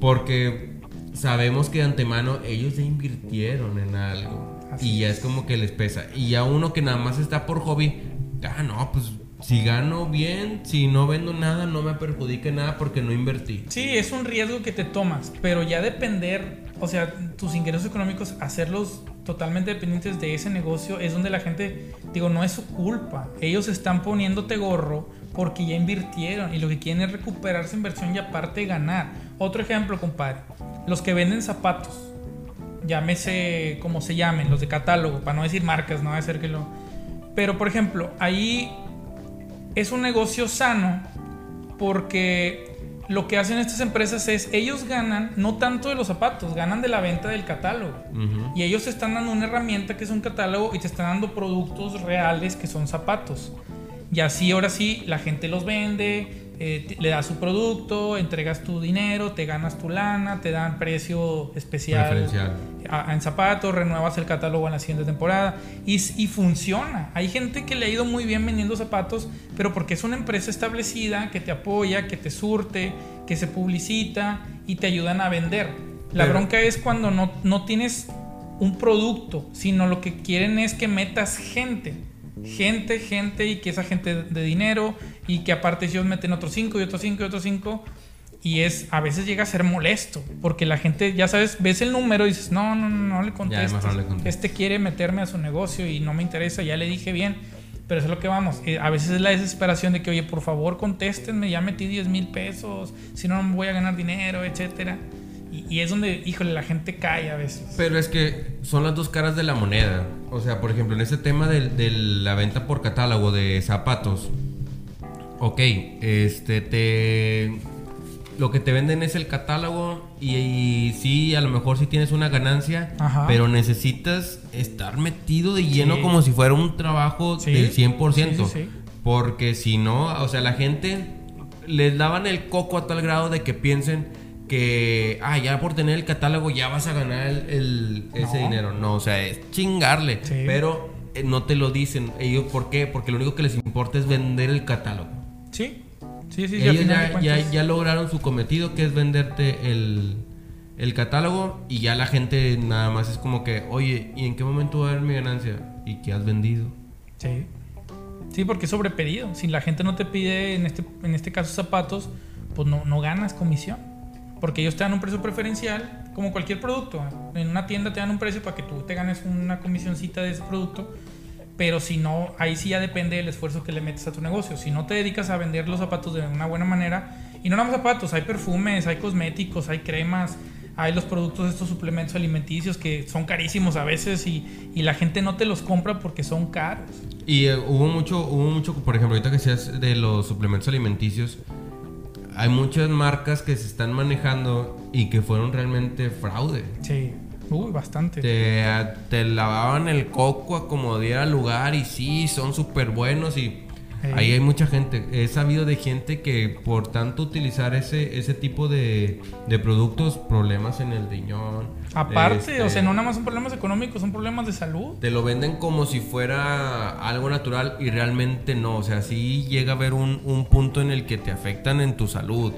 Porque sabemos que de antemano ellos ya invirtieron en algo. Así y ya es como que les pesa. Y ya uno que nada más está por hobby, ah, no, pues si gano bien, si no vendo nada, no me perjudica nada porque no invertí. Sí, es un riesgo que te tomas, pero ya depender, o sea, tus ingresos económicos, hacerlos totalmente dependientes de ese negocio es donde la gente, digo, no es su culpa. Ellos están poniéndote gorro porque ya invirtieron y lo que quieren es recuperar su inversión y aparte ganar. Otro ejemplo, compadre, los que venden zapatos, llámese como se llamen, los de catálogo, para no decir marcas, no va a ser que lo... Pero, por ejemplo, ahí es un negocio sano porque lo que hacen estas empresas es, ellos ganan no tanto de los zapatos, ganan de la venta del catálogo. Y ellos te están dando una herramienta que es un catálogo y te están dando productos reales que son zapatos. Y así ahora sí la gente los vende, eh, le das su producto, entregas tu dinero, te ganas tu lana, te dan precio especial a- a- en zapatos, renuevas el catálogo en la siguiente temporada y, funciona. Hay gente que le ha ido muy bien vendiendo zapatos, pero porque es una empresa establecida que te apoya, que te surte, que se publicita y te ayudan a vender. La Pero- bronca es cuando no, no tienes un producto, sino lo que quieren es que metas gente. Gente, gente y que esa gente de- dinero y que aparte ellos meten otros cinco y otros cinco y otros cinco y es a veces llega a ser molesto porque la gente ya sabes ves el número y dices no no no, no le contesto. este quiere meterme a su negocio y no me interesa ya le dije bien. Pero eso es lo que vamos Eh, a veces es la desesperación de que oye por favor contéstenme ya metí 10 mil pesos si no no me voy a ganar dinero etcétera y, y es donde híjole la gente cae a veces Pero es que son las dos caras de la moneda. O sea, por ejemplo, en este tema de, la venta por catálogo de zapatos. Ok, este te. Lo que te venden es el catálogo y, y sí, a lo mejor sí tienes una ganancia, Ajá. pero necesitas estar metido de lleno Sí. como si fuera un trabajo Sí. del 100%. Sí, sí, sí. Porque si no, o sea, la gente les daban el coco a tal grado de que piensen que, ah, ya por tener el catálogo ya vas a ganar el, el- ese No. dinero. No, o sea, es chingarle. Sí. Pero eh, no te lo dicen. Ellos, ¿por qué? Porque lo único que les importa es vender el catálogo. sí sí sí, Ellos ya, ya, ya lograron su cometido, que es venderte el, el catálogo. Y ya la gente nada más es como que, oye, ¿y en qué momento va a haber mi ganancia? ¿Y qué has vendido? Sí. Sí, porque es sobrepedido. Si la gente no te pide, en este, en este caso, zapatos, pues no, no ganas comisión. Porque ellos te dan un precio preferencial, como cualquier producto. En una tienda te dan un precio para que tú te ganes una comisioncita de ese producto. Pero si no, ahí sí ya depende del esfuerzo que le metes a tu negocio. Si no te dedicas a vender los zapatos de una buena manera, y no nada más zapatos, hay perfumes, hay cosméticos, hay cremas, hay los productos, estos suplementos alimenticios que son carísimos a veces y, y la gente no te los compra porque son caros. Y eh, hubo mucho, hubo mucho, por ejemplo, ahorita que seas de los suplementos alimenticios, hay muchas marcas que se están manejando y que fueron realmente fraude. Sí, uy, bastante. Te, te lavaban el coco a como diera lugar y sí, son súper buenos y Ey. ahí hay mucha gente. He sabido de gente que por tanto utilizar ese, ese tipo de, de productos, problemas en el riñón. Aparte, este, o sea, no nada más son problemas económicos, son problemas de salud. te lo venden como si fuera algo natural y realmente no. O sea, sí llega a haber un, un punto en el que te afectan en tu salud.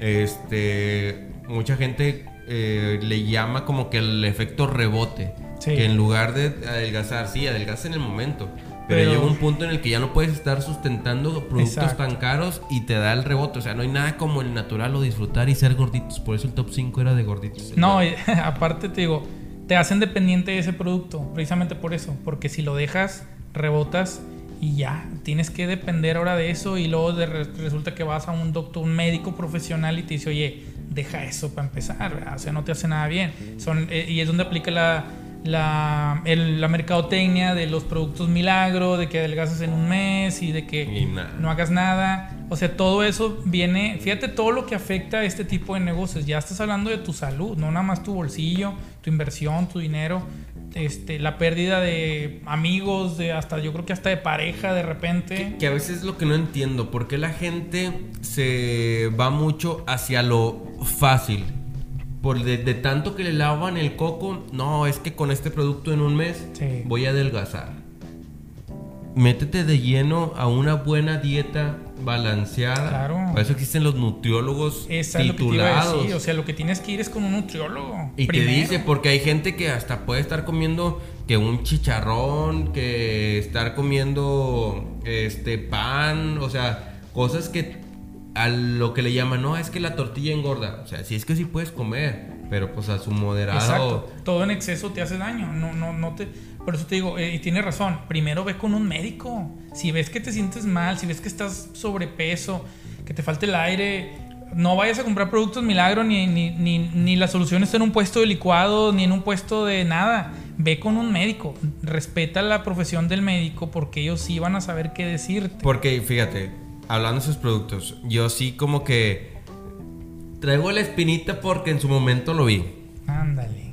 Este, mucha gente eh, le llama como que el efecto rebote. Sí. Que en lugar de adelgazar, sí, adelgaza en el momento. Pero, Pero- llega un punto en el que ya no puedes estar sustentando productos Exacto. tan caros y te da el rebote. O sea, no hay nada como el natural o disfrutar y ser gorditos. Por eso el top 5 era de gorditos. No, y aparte te digo, te hacen dependiente de ese producto, precisamente por eso, porque si lo dejas, rebotas y ya, tienes que depender ahora de eso y luego de re- resulta que vas a un doctor, un médico profesional y te dice, oye, deja eso para empezar, ¿verdad? o sea, no te hace nada bien. Son, eh, y es donde aplica la, la, el- la mercadotecnia de los productos milagro, de que adelgazas en un mes y de que Y no hagas nada. O sea, todo eso viene, fíjate todo lo que afecta a este tipo de negocios. Ya estás hablando de tu salud, no nada más tu bolsillo, tu inversión, tu dinero, este, la pérdida de amigos, de hasta yo creo que hasta de pareja de repente. Que, que a veces es lo que no entiendo. ¿Por qué la gente se va mucho hacia lo fácil? Por de, de tanto que le lavan el coco, no, es que con este producto en un mes Sí. voy a adelgazar. Métete de lleno a una buena dieta balanceada. Claro. Para eso existen los nutriólogos es lo que titulados. O sea, lo que tienes que ir es con un nutriólogo. Y primero. te dice, porque hay gente que hasta puede estar comiendo que un chicharrón, que estar comiendo este pan, o sea, cosas que a lo que le llaman, no, es que la tortilla engorda. O sea, sí es que sí puedes comer, pero pues a su moderado. Exacto. Todo en exceso te hace daño. No, no, no te. Por eso te digo, eh, y tienes razón. Primero ve con un médico. Si ves que te sientes mal, si ves que estás sobrepeso, que te falta el aire, no vayas a comprar productos milagro ni, ni, ni, ni la solución está en un puesto de licuado, ni en un puesto de nada. Ve con un médico. Respeta la profesión del médico porque ellos sí van a saber qué decirte. Porque fíjate, hablando de esos productos, yo sí como que traigo la espinita porque en su momento lo vi. Ándale.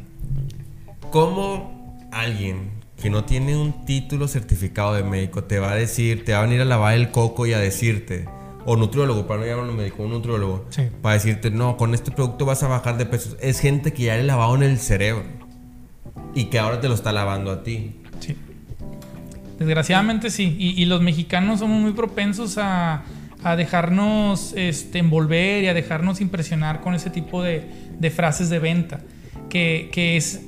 ¿Cómo alguien que no tiene un título certificado de médico te va a decir, te va a venir a lavar el coco y a decirte, o nutriólogo, para no llamarlo médico, un nutriólogo, Sí. para decirte, no, con este producto vas a bajar de peso? Es gente que ya le lavado en el cerebro y que ahora te lo está lavando a ti. Desgraciadamente sí. Y, los mexicanos somos muy propensos a, dejarnos este, envolver y a dejarnos impresionar con ese tipo de, frases de venta. Que, es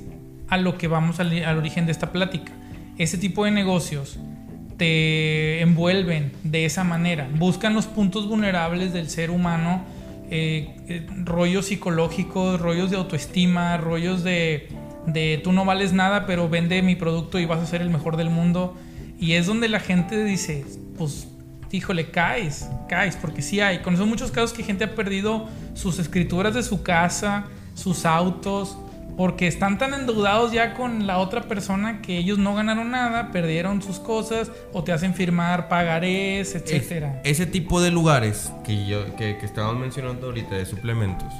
a lo que vamos al, al origen de esta plática. Ese tipo de negocios te envuelven de esa manera. Buscan los puntos vulnerables del ser humano. eh, eh, rollos psicológicos, rollos de autoestima, rollos de, de tú no vales nada, pero vende mi producto y vas a ser el mejor del mundo. Y es donde la gente dice, pues, híjole, caes, caes, porque sí hay. Conozco muchos casos que gente ha perdido sus escrituras de su casa, sus autos, porque están tan endeudados ya con la otra persona que ellos no ganaron nada, perdieron sus cosas o te hacen firmar pagarés, etcétera. Es- ese tipo de lugares que yo que, que estábamos mencionando ahorita de suplementos.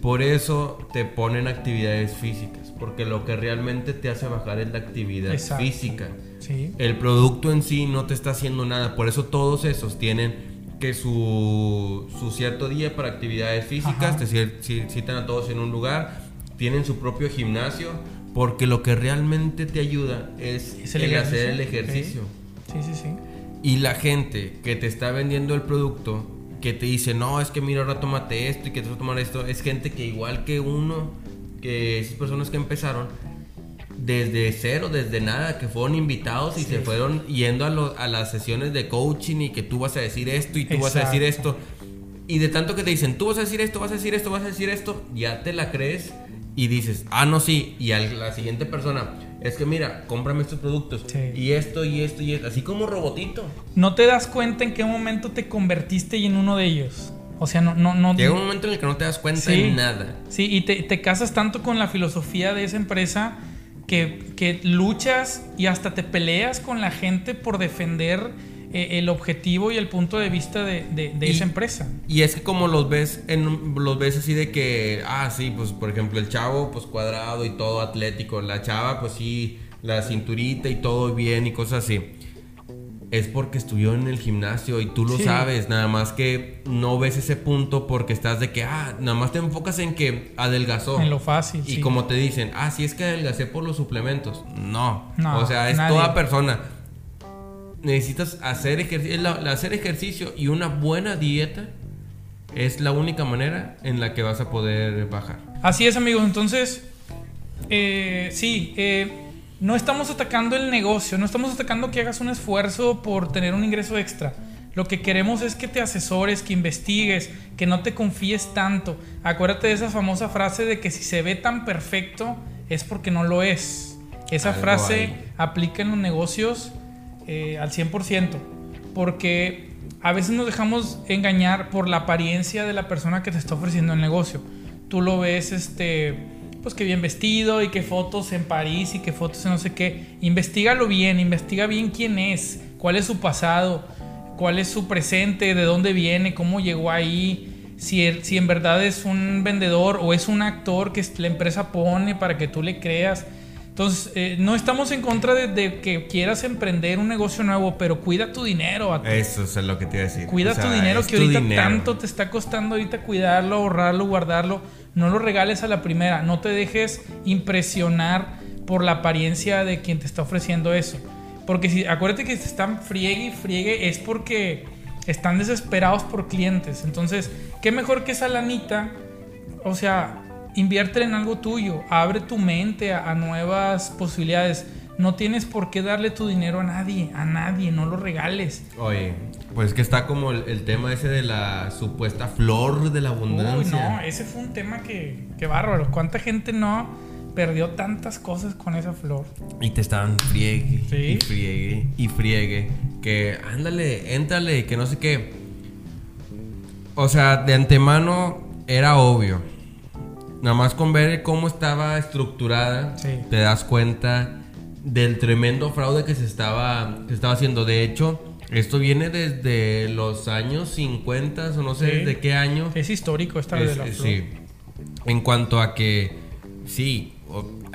Por eso te ponen actividades físicas, porque lo que realmente te hace bajar es la actividad Exacto. física. Sí. El producto en sí no te está haciendo nada, por eso todos esos tienen que su, su cierto día para actividades físicas, Ajá. te citan a todos en un lugar, tienen su propio gimnasio, porque lo que realmente te ayuda es, Es el, el hacer el ejercicio. ejercicio. Sí, sí, sí. Y la gente que te está vendiendo el producto, que te dice, no, es que mira, ahora tómate esto y que te vas a tomar esto, es gente que igual que uno, que esas personas que empezaron, desde cero, desde nada, que fueron invitados y Sí. se fueron yendo a, lo- a las sesiones de coaching y que tú vas a decir esto y tú vas a decir Exacto. esto. Y de tanto que te dicen, tú vas a decir esto, vas a decir esto, vas a decir esto, ya te la crees y dices, ah, no, sí. Y a la siguiente persona, es que mira, cómprame estos productos. Sí. Y esto, y esto, y esto. Así como robotito. No te das cuenta en qué momento te convertiste en uno de ellos. O sea, no, no, no. Llega un momento en el que no te das cuenta Sí. nada. Sí, y te, te casas tanto con la filosofía de esa empresa que, que luchas y hasta te peleas con la gente por defender eh, el objetivo y el punto de vista de, de- de Y- esa empresa. Y es que como los ves en los ves así de que, ah, sí, pues por ejemplo, el chavo pues cuadrado y todo atlético, la chava pues sí, la cinturita y todo bien y cosas así. Es porque estudió en el gimnasio y tú lo Sí. sabes, nada más que no ves ese punto porque estás de que, ah, nada más te enfocas en que adelgazó. En lo fácil. Y sí. como te dicen, ah, sí es que adelgacé por los suplementos. No. No, o sea, es nadie. toda persona. Necesitas hacer ejercicio. hacer ejercicio y una buena dieta es la única manera en la que vas a poder bajar. Así es, amigos. Entonces, Eh, sí, eh, no estamos atacando el negocio, no estamos atacando que hagas un esfuerzo por tener un ingreso extra. Lo que queremos es que te asesores, que investigues, que no te confíes tanto. Acuérdate de esa famosa frase de que si se ve tan perfecto es porque no lo es. Esa Algo frase hay. aplica en los negocios eh, al 100%. Porque a veces nos dejamos engañar por la apariencia de la persona que te está ofreciendo el negocio. Tú lo ves, este, pues que bien vestido y que fotos en París y que fotos en no sé qué. Investígalo bien, investiga bien quién es, cuál es su pasado, cuál es su presente, de dónde viene, cómo llegó ahí, si, él- si en verdad es un vendedor o es un actor que la empresa pone para que tú le creas. Entonces, eh, no estamos en contra de, de que quieras emprender un negocio nuevo, pero cuida tu dinero. Eso es lo que te iba a decir. Cuida O sea, tu dinero que ahorita dinero. tanto te está costando ahorita cuidarlo, ahorrarlo, guardarlo. No lo regales a la primera. No te dejes impresionar por la apariencia de quien te está ofreciendo eso. Porque si acuérdate que se están friegue y friegue es porque están desesperados por clientes. Entonces, qué mejor que esa lanita, o sea, invierte en algo tuyo, abre tu mente a, a nuevas posibilidades. No tienes por qué darle tu dinero a nadie, a nadie, no lo regales. Oye, pues que está como el, el tema ese de la supuesta flor de la Uy, abundancia. no, ese fue un tema que, que bárbaro. ¿Cuánta gente no perdió tantas cosas con esa flor? Y te estaban friegue Sí. y friegue y friegue. Que ándale, éntrale, que no sé qué. O sea, de antemano era obvio. Nada más con ver cómo estaba estructurada, Sí. te das cuenta del tremendo fraude que se estaba, que estaba haciendo. De hecho, esto viene desde los años 50 o no sé Sí. desde qué año. Es histórico esta Es- de la flor. sí. En cuanto a que, sí,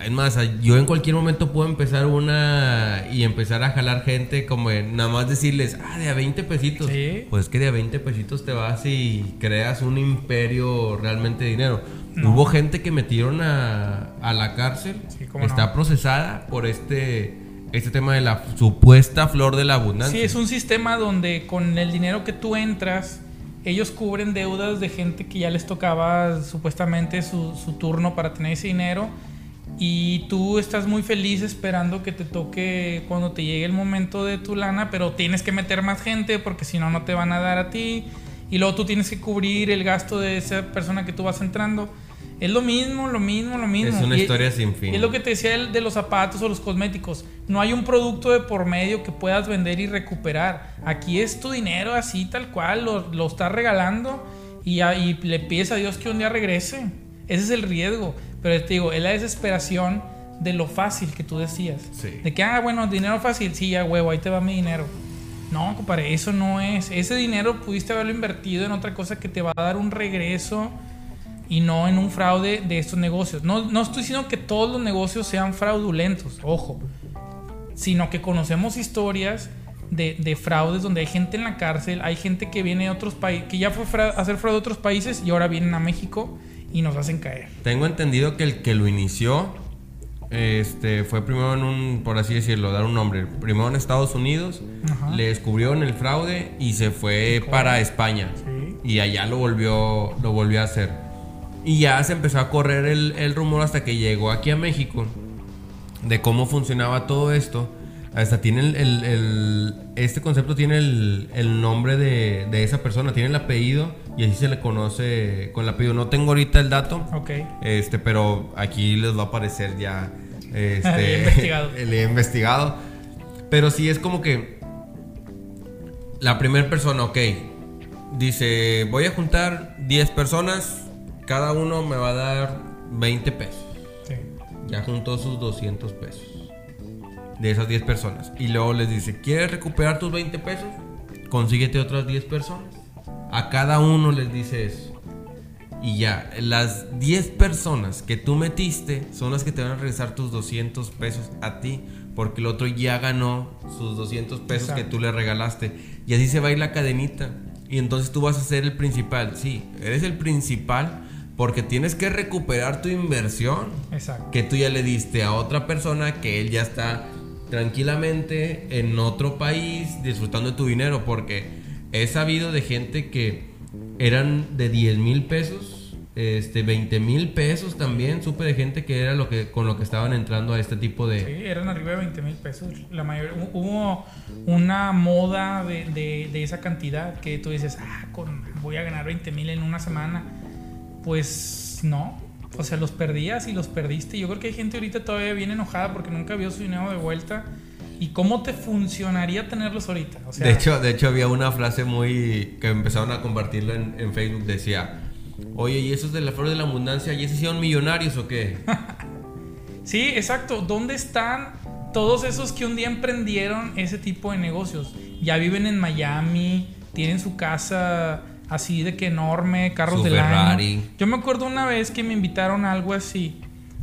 es más, yo en cualquier momento puedo empezar una y empezar a jalar gente como en nada más decirles, ah, de a 20 pesitos. Sí. Pues es que de a 20 pesitos te vas y creas un imperio realmente de dinero. No. Hubo gente que metieron a, a la cárcel, Sí, está no. procesada por este, este tema de la supuesta flor de la abundancia. Sí, es un sistema donde con el dinero que tú entras, ellos cubren deudas de gente que ya les tocaba supuestamente su, su turno para tener ese dinero. Y tú estás muy feliz esperando que te toque cuando te llegue el momento de tu lana, pero tienes que meter más gente porque si no, no te van a dar a ti. Y luego tú tienes que cubrir el gasto de esa persona que tú vas entrando. Es lo mismo, lo mismo, lo mismo. Es una Y- historia sin fin. Es lo que te decía de los zapatos o los cosméticos. No hay un producto de por medio que puedas vender y recuperar. Aquí es tu dinero así, tal cual, lo, lo estás regalando y, a- y le pides a Dios que un día regrese. Ese es el riesgo. Pero te digo, es la desesperación de lo fácil que tú decías. Sí. De que, ah, bueno, dinero fácil, sí, ya huevo, ahí te va mi dinero. No, compadre, eso no es. Ese dinero pudiste haberlo invertido en otra cosa que te va a dar un regreso y no en un fraude de estos negocios. No, no estoy diciendo que todos los negocios sean fraudulentos, ojo, sino que conocemos historias de, de fraudes donde hay gente en la cárcel, hay gente que viene de otros países, que ya fue fra- a hacer fraude de otros países y ahora vienen a México y nos hacen caer. Tengo entendido que el que lo inició este, fue primero en un, por así decirlo, dar un nombre. Primero en Estados Unidos, Ajá. le descubrieron el fraude y se fue para España. Sí. Y allá lo volvió, lo volvió a hacer. Y ya se empezó a correr el, el rumor hasta que llegó aquí a México de cómo funcionaba todo esto. Hasta tiene el, el- el- este concepto tiene el, el nombre de, de esa persona, tiene el apellido y así se le conoce con el apellido. No tengo ahorita el dato, Ok. este, pero aquí les va a aparecer ya. Este, El investigado. el investigado. Pero sí es como que la primera persona, ok, dice, voy a juntar 10 personas, cada uno me va a dar 20 pesos. Sí. Ya juntó sus 200 pesos. De esas 10 personas. Y luego les dice, ¿quieres recuperar tus 20 pesos? Consíguete otras 10 personas. A cada uno les dice eso. Y ya, las 10 personas que tú metiste son las que te van a regresar tus 200 pesos a ti. Porque el otro ya ganó sus 200 pesos que tú le regalaste. Y así se va a ir la cadenita. Y entonces tú vas a ser el principal. Sí, eres el principal porque tienes que recuperar tu inversión Exacto. que tú ya le diste a otra persona que él ya está tranquilamente en otro país disfrutando de tu dinero porque he sabido de gente que eran de 10 mil pesos este 20 mil pesos también. Supe de gente que era lo que con lo que estaban entrando a este tipo de. Sí, eran arriba de 20 mil pesos. La mayor, hubo una moda de, de, esa cantidad que tú dices, ah, con, voy a ganar 20 mil en una semana. Pues no. O sea, los perdías y los perdiste. Yo creo que hay gente ahorita todavía bien enojada porque nunca vio su dinero de vuelta. ¿Y cómo te funcionaría tenerlos ahorita? de, hecho, de hecho, había una frase muy que empezaron a compartirla en, en Facebook. Decía, Oye, ¿y esos de la flor de la abundancia, ¿y esos son millonarios o qué? sí, exacto. ¿Dónde están todos esos que un día emprendieron ese tipo de negocios? Ya viven en Miami, tienen su casa así de que enorme, carros de Ferrari. Yo me acuerdo una vez que me invitaron a algo así,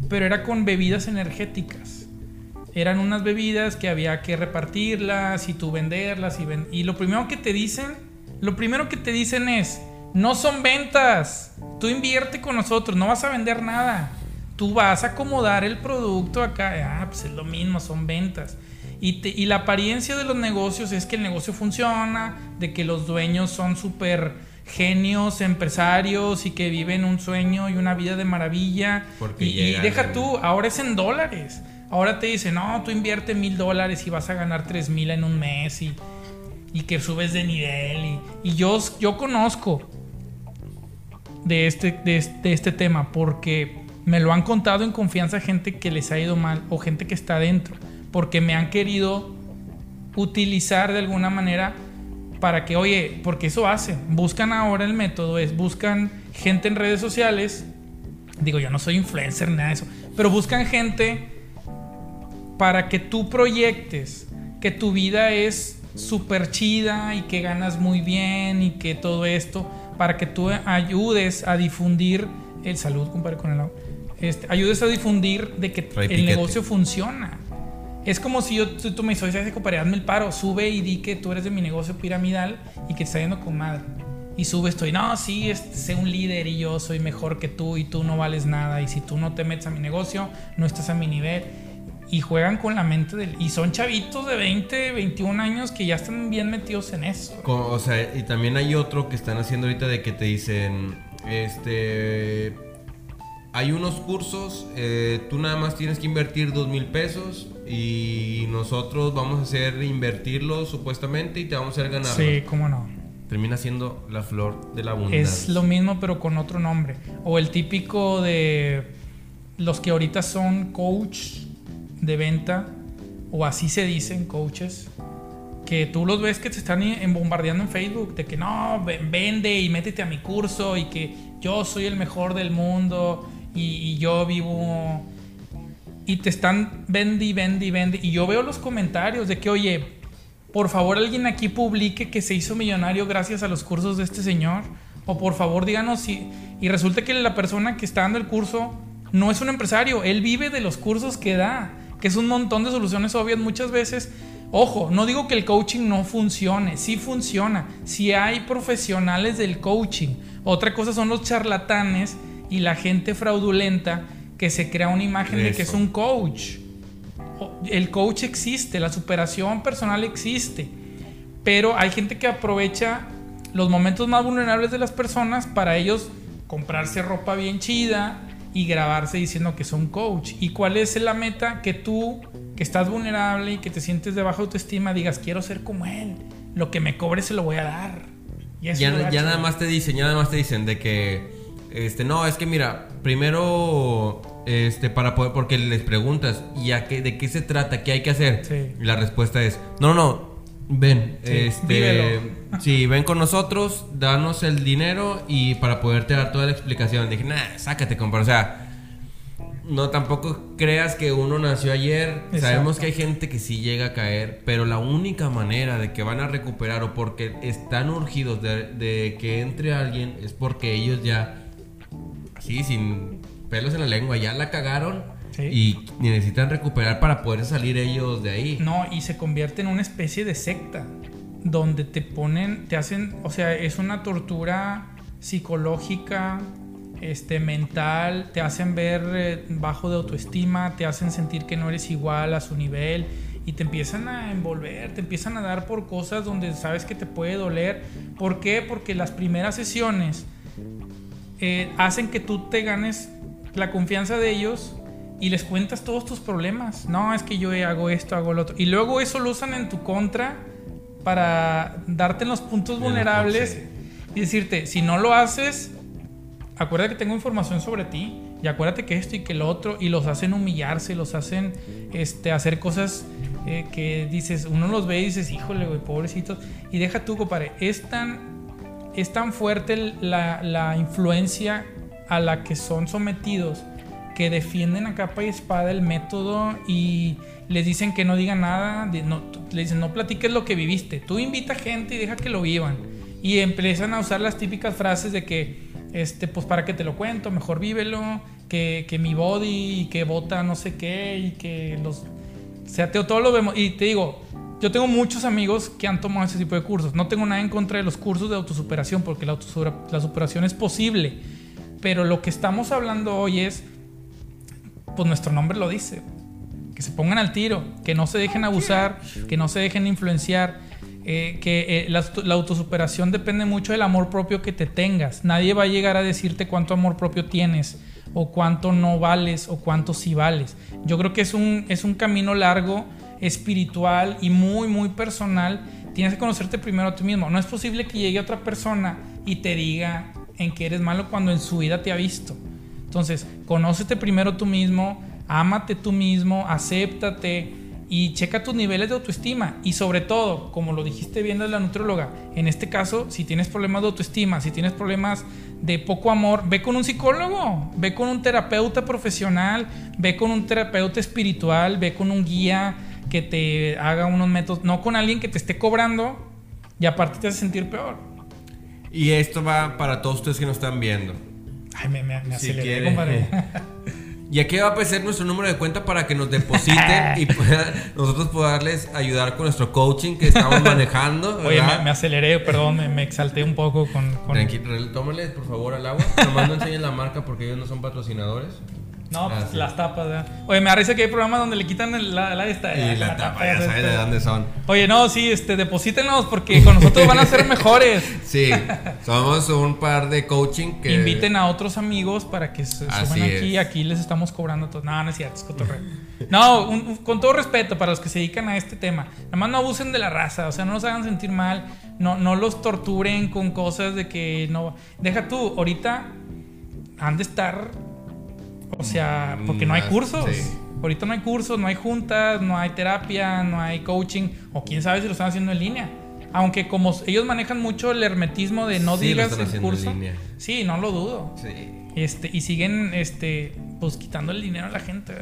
pero era con bebidas energéticas. Eran unas bebidas que había que repartirlas y tú venderlas y, y lo primero que te dicen, lo primero que te dicen es, no son ventas. Tú invierte con nosotros, no vas a vender nada. Tú vas a acomodar el producto acá. Ah, pues es lo mismo, son ventas. Y, la apariencia de los negocios es que el negocio funciona, de que los dueños son súper genios, empresarios y que viven un sueño y una vida de maravilla. y, deja tú, ahora es en dólares. Ahora te dicen, no, tú invierte mil dólares y vas a ganar tres mil en un mes y, que subes de nivel. Y, yo, yo conozco de este, de, este tema porque me lo han contado en confianza gente que les ha ido mal o gente que está adentro, porque me han querido utilizar de alguna manera para que, oye, porque eso hace, buscan ahora el método, es buscan gente en redes sociales, digo, yo no soy influencer, nada de eso, pero buscan gente para que tú proyectes que tu vida es súper chida y que ganas muy bien y que todo esto, para que tú ayudes a difundir el salud, compadre, con el agua. Este, ayudes a difundir de que el negocio funciona. Es como si yo, tú, me dices, compadre, hazme el paro, sube y di que tú eres de mi negocio piramidal y que te está yendo con madre. Y sube esto y no, sí, sé un líder y yo soy mejor que tú y tú no vales nada. Y si tú no te metes a mi negocio, no estás a mi nivel y juegan con la mente del... Y son chavitos de 20, 21 años que ya están bien metidos en eso. o sea, y también hay otro que están haciendo ahorita de que te dicen, este... Hay unos cursos, eh, tú nada más tienes que invertir dos mil pesos y nosotros vamos a hacer invertirlo supuestamente y te vamos a hacer ganar. Sí, cómo no. Termina siendo la flor de la abundancia. Es lo mismo pero con otro nombre. O el típico de los que ahorita son coach de venta, o así se dicen coaches, que tú los ves que te están bombardeando en Facebook, de que no, vende y métete a mi curso y que yo soy el mejor del mundo y, yo vivo... Y te están vende y vende y yo veo los comentarios de que, oye, por favor alguien aquí publique que se hizo millonario gracias a los cursos de este señor. O por favor díganos si... Y resulta que la persona que está dando el curso no es un empresario, él vive de los cursos que da que es un montón de soluciones obvias muchas veces. Ojo, no digo que el coaching no funcione, sí funciona, sí hay profesionales del coaching. Otra cosa son los charlatanes y la gente fraudulenta que se crea una imagen de que es un coach. El coach existe, la superación personal existe, pero hay gente que aprovecha los momentos más vulnerables de las personas para ellos comprarse ropa bien chida, y grabarse diciendo que son coach. ¿Y cuál es la meta? Que tú, que estás vulnerable y que te sientes de baja autoestima, digas, quiero ser como él. Lo que me cobre se lo voy a dar. ya, ya nada más te dicen, ya nada más te dicen de que, este, no, es que mira, primero, este, para poder, porque les preguntas, ¿y a qué, de qué se trata? ¿Qué hay que hacer? Y la respuesta es, no, no, ven, este, sí, ven con nosotros, danos el dinero y para poderte dar toda la explicación. Dije, nah, sácate, compa. O sea, no tampoco creas que uno nació ayer. Sabemos que hay gente que sí llega a caer, pero la única manera de que van a recuperar o porque están urgidos de, que entre alguien es porque ellos ya, así, sin pelos en la lengua, ya la cagaron y necesitan recuperar para poder salir ellos de ahí. No, y se convierte en una especie de secta. Donde te ponen, te hacen, o sea, es una tortura psicológica, este, mental, te hacen ver eh, bajo de autoestima, te hacen sentir que no eres igual a su nivel y te empiezan a envolver, te empiezan a dar por cosas donde sabes que te puede doler. ¿Por qué? Porque las primeras sesiones eh, hacen que tú te ganes la confianza de ellos y les cuentas todos tus problemas. No, es que yo hago esto, hago lo otro. Y luego eso lo usan en tu contra para darte en los puntos vulnerables y decirte, si no lo haces, acuérdate que tengo información sobre ti y acuérdate que esto y que lo otro y los hacen humillarse, los hacen este, hacer cosas eh, que dices, uno los ve y dices, híjole, güey, pobrecitos. Y deja tú, compadre, es tan, es tan fuerte la, la influencia a la que son sometidos que defienden a capa y espada el método y les dicen que no digan nada, no, le dicen no platiques lo que viviste, tú invita gente y deja que lo vivan. Y empiezan a usar las típicas frases de que, este, pues para que te lo cuento, mejor vívelo, que, que mi body y que vota no sé qué y que los... O sea, todo lo vemos. Y te digo, yo tengo muchos amigos que han tomado ese tipo de cursos. No tengo nada en contra de los cursos de autosuperación porque la, la superación es posible. Pero lo que estamos hablando hoy es pues nuestro nombre lo dice. Que se pongan al tiro, que no se dejen abusar, que no se dejen influenciar, eh, que eh, la, autosuperación depende mucho del amor propio que te tengas. Nadie va a llegar a decirte cuánto amor propio tienes, o cuánto no vales, o cuánto sí vales. Yo creo que es un, es un camino largo, espiritual y muy, muy personal. Tienes que conocerte primero a ti mismo. No es posible que llegue otra persona y te diga en que eres malo cuando en su vida te ha visto. Entonces, conócete primero tú mismo, ámate tú mismo, acéptate y checa tus niveles de autoestima. Y sobre todo, como lo dijiste bien de la nutróloga, en este caso, si tienes problemas de autoestima, si tienes problemas de poco amor, ve con un psicólogo, ve con un terapeuta profesional, ve con un terapeuta espiritual, ve con un guía que te haga unos métodos, no con alguien que te esté cobrando y aparte te hace sentir peor. Y esto va para todos ustedes que nos están viendo. Ay, me, me, me aceleré, compadre. Y aquí va a aparecer nuestro número de cuenta para que nos depositen y nosotros poderles ayudar con nuestro coaching que estamos manejando. Oye, me, aceleré, perdón, me, exalté un poco con. con... Tranquilo, tómale por favor al agua. Nomás no enseñen la marca porque ellos no son patrocinadores. No, pues ah, las tapas, ¿verdad? Oye, me parece que hay programas donde le quitan la, la esta. Y la, tapa, ya sabes de dónde son. Oye, no, sí, este, deposítenos porque con nosotros van a ser mejores. sí, somos un par de coaching que. Inviten a otros amigos para que se suban aquí. Aquí les estamos cobrando todo. No, no es cierto, es cotorreo. no, con todo respeto para los que se dedican a este tema. Nada más no abusen de la raza, o sea, no nos hagan sentir mal. No, no los torturen con cosas de que no. Deja tú, ahorita han de estar o sea, porque no hay cursos. Ahorita no hay cursos, no hay juntas, no hay terapia, no hay coaching, o quién sabe si lo están haciendo en línea. Aunque como ellos manejan mucho el hermetismo de no digas el curso. Sí, no lo dudo. Sí. Este, y siguen este, pues quitando el dinero a la gente,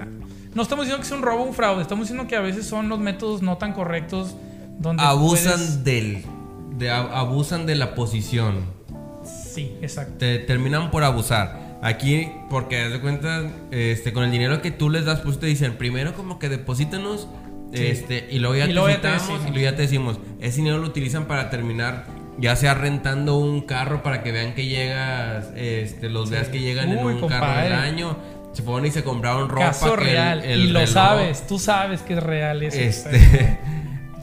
No estamos diciendo que sea un robo o un fraude, estamos diciendo que a veces son los métodos no tan correctos donde abusan del de, abusan de la posición. Sí, exacto. Te terminan por abusar. Aquí, porque haz de cuenta, este, con el dinero que tú les das, pues te dicen, primero como que deposítanos, este, y luego ya te y luego ya te decimos, ese dinero lo utilizan para terminar, ya sea rentando un carro para que vean que llegas, este, los veas que llegan en un carro del año. Se ponen y se compraron ropa. Caso real. y lo sabes, tú sabes que es real eso. Este,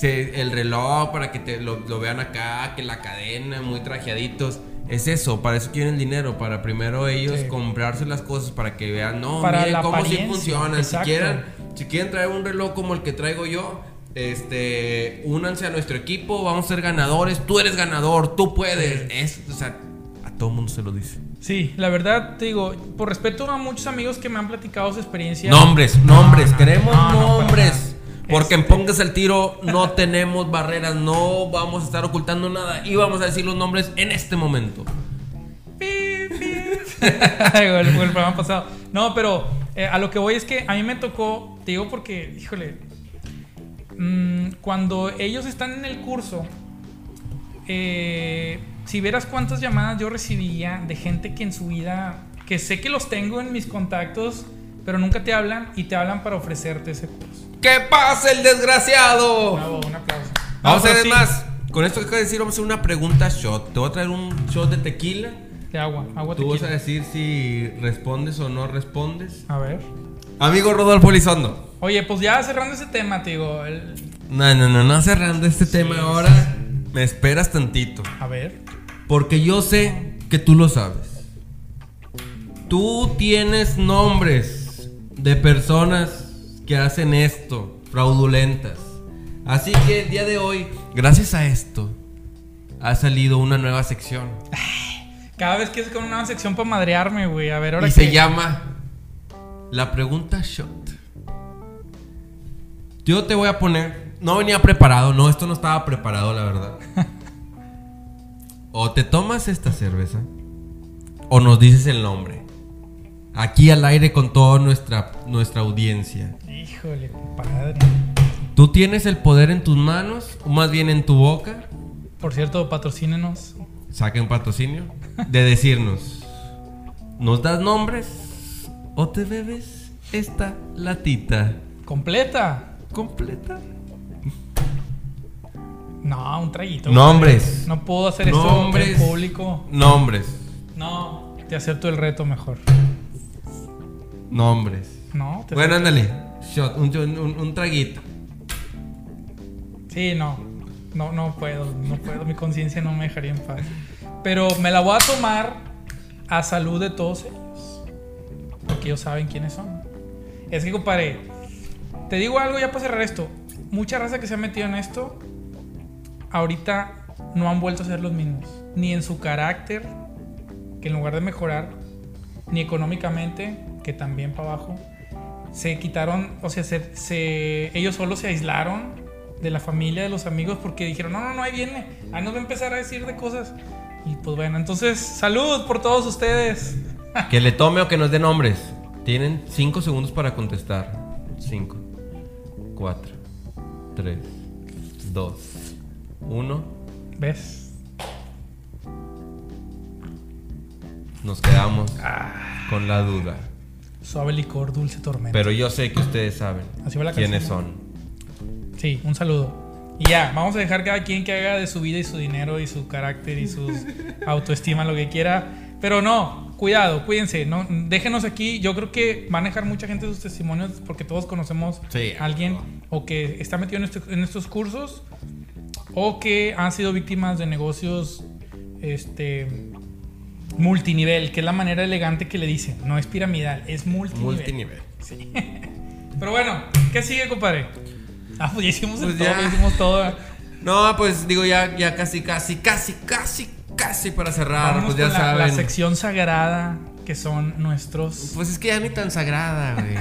el reloj para que te lo, lo vean acá, que la cadena, muy trajeaditos es eso, para eso quieren dinero, para primero ellos comprarse las cosas para que vean, no, miren cómo sí funcionan. Si quieren, si quieren traer un reloj como el que traigo yo, este, únanse a nuestro equipo, vamos a ser ganadores, tú eres ganador, tú puedes. Es, o sea, a todo mundo se lo dice. Sí, la verdad te digo, por respeto a muchos amigos que me han platicado su experiencia. Nombres, nombres, queremos nombres. Porque en Pongas el Tiro no tenemos barreras, no vamos a estar ocultando nada y vamos a decir los nombres en este momento. el, el programa pasado. No, pero eh, a lo que voy es que a mí me tocó, te digo porque, híjole, mm, cuando ellos están en el curso, eh, si vieras cuántas llamadas yo recibía de gente que en su vida, que sé que los tengo en mis contactos, pero nunca te hablan y te hablan para ofrecerte ese curso. ¿Qué pasa el desgraciado? un aplauso. Vamos a ver más. Con esto que acabo de decir, vamos a hacer una pregunta shot. Te voy a traer un shot de tequila. De agua, agua Tú vas a decir si respondes o no respondes. A ver. Amigo Rodolfo Lizondo. Oye, pues ya cerrando ese tema, te digo. No, no, no, no cerrando este tema ahora. Me esperas tantito. A ver. Porque yo sé que tú lo sabes. Tú tienes nombres de personas que hacen esto, fraudulentas. Así que el día de hoy, gracias a esto, ha salido una nueva sección. Cada vez que es con una sección para madrearme, güey. A ver, ahora Y se llama La Pregunta Shot. Yo te voy a poner. No venía preparado, no, esto no estaba preparado, la verdad. O te tomas esta cerveza, o nos dices el nombre. Aquí al aire con toda nuestra, nuestra audiencia. Híjole, compadre. Tú tienes el poder en tus manos, o más bien en tu boca, Por cierto, patrocínenos. saque un patrocinio, de decirnos, ¿nos das nombres o te bebes esta latita Completa. completa? No, un traguito. Nombres. No puedo hacer esto en público. Nombres, No, te acepto el reto mejor. Nombres. No, te Bueno, ándale, shot, un, un- un traguito. Sí, no. No, no puedo, no puedo. Mi conciencia no me dejaría en paz. Pero me la voy a tomar a salud de todos ellos. Porque ellos saben quiénes son. Es que, compadre, te digo algo ya para cerrar esto. Mucha raza que se ha metido en esto, ahorita no han vuelto a ser los mismos. Ni en su carácter, que en lugar de mejorar, ni económicamente, que también para abajo, se quitaron, o sea, se, se- ellos solo se aislaron de la familia, de los amigos, porque dijeron, no, no, no, ahí viene, ahí nos va a empezar a decir de cosas. Y pues bueno, entonces, salud por todos ustedes. Que le tome o que nos dé nombres. Tienen 5 segundos para contestar. 5, 4, 3, 2, 1. ¿Ves? Nos quedamos Ah. con la duda. Suave licor, dulce tormenta. Pero yo sé que ustedes saben Así va la quiénes canción, son. Sí, un saludo. Y ya, vamos a dejar cada quien que haga de su vida y su dinero y su carácter y su autoestima lo que quiera. Pero no, cuidado, cuídense. No, déjenos aquí. Yo creo que van a dejar mucha gente sus testimonios porque todos conocemos Sí. a alguien o que está metido en, este- en estos cursos o que han sido víctimas de negocios este, multinivel, que es la manera elegante que le dicen. No es piramidal, es multinivel. Multinivel. Sí. Pero bueno, ¿qué sigue, compadre? Ah, pues ya hicimos el Pues todo, ya. hicimos todo. No, pues digo ya, ya casi, casi, casi, casi, casi para cerrar. Vámonos pues ya con la, la saben. sección sagrada que son nuestros. Pues es que ya ni tan sagrada, güey.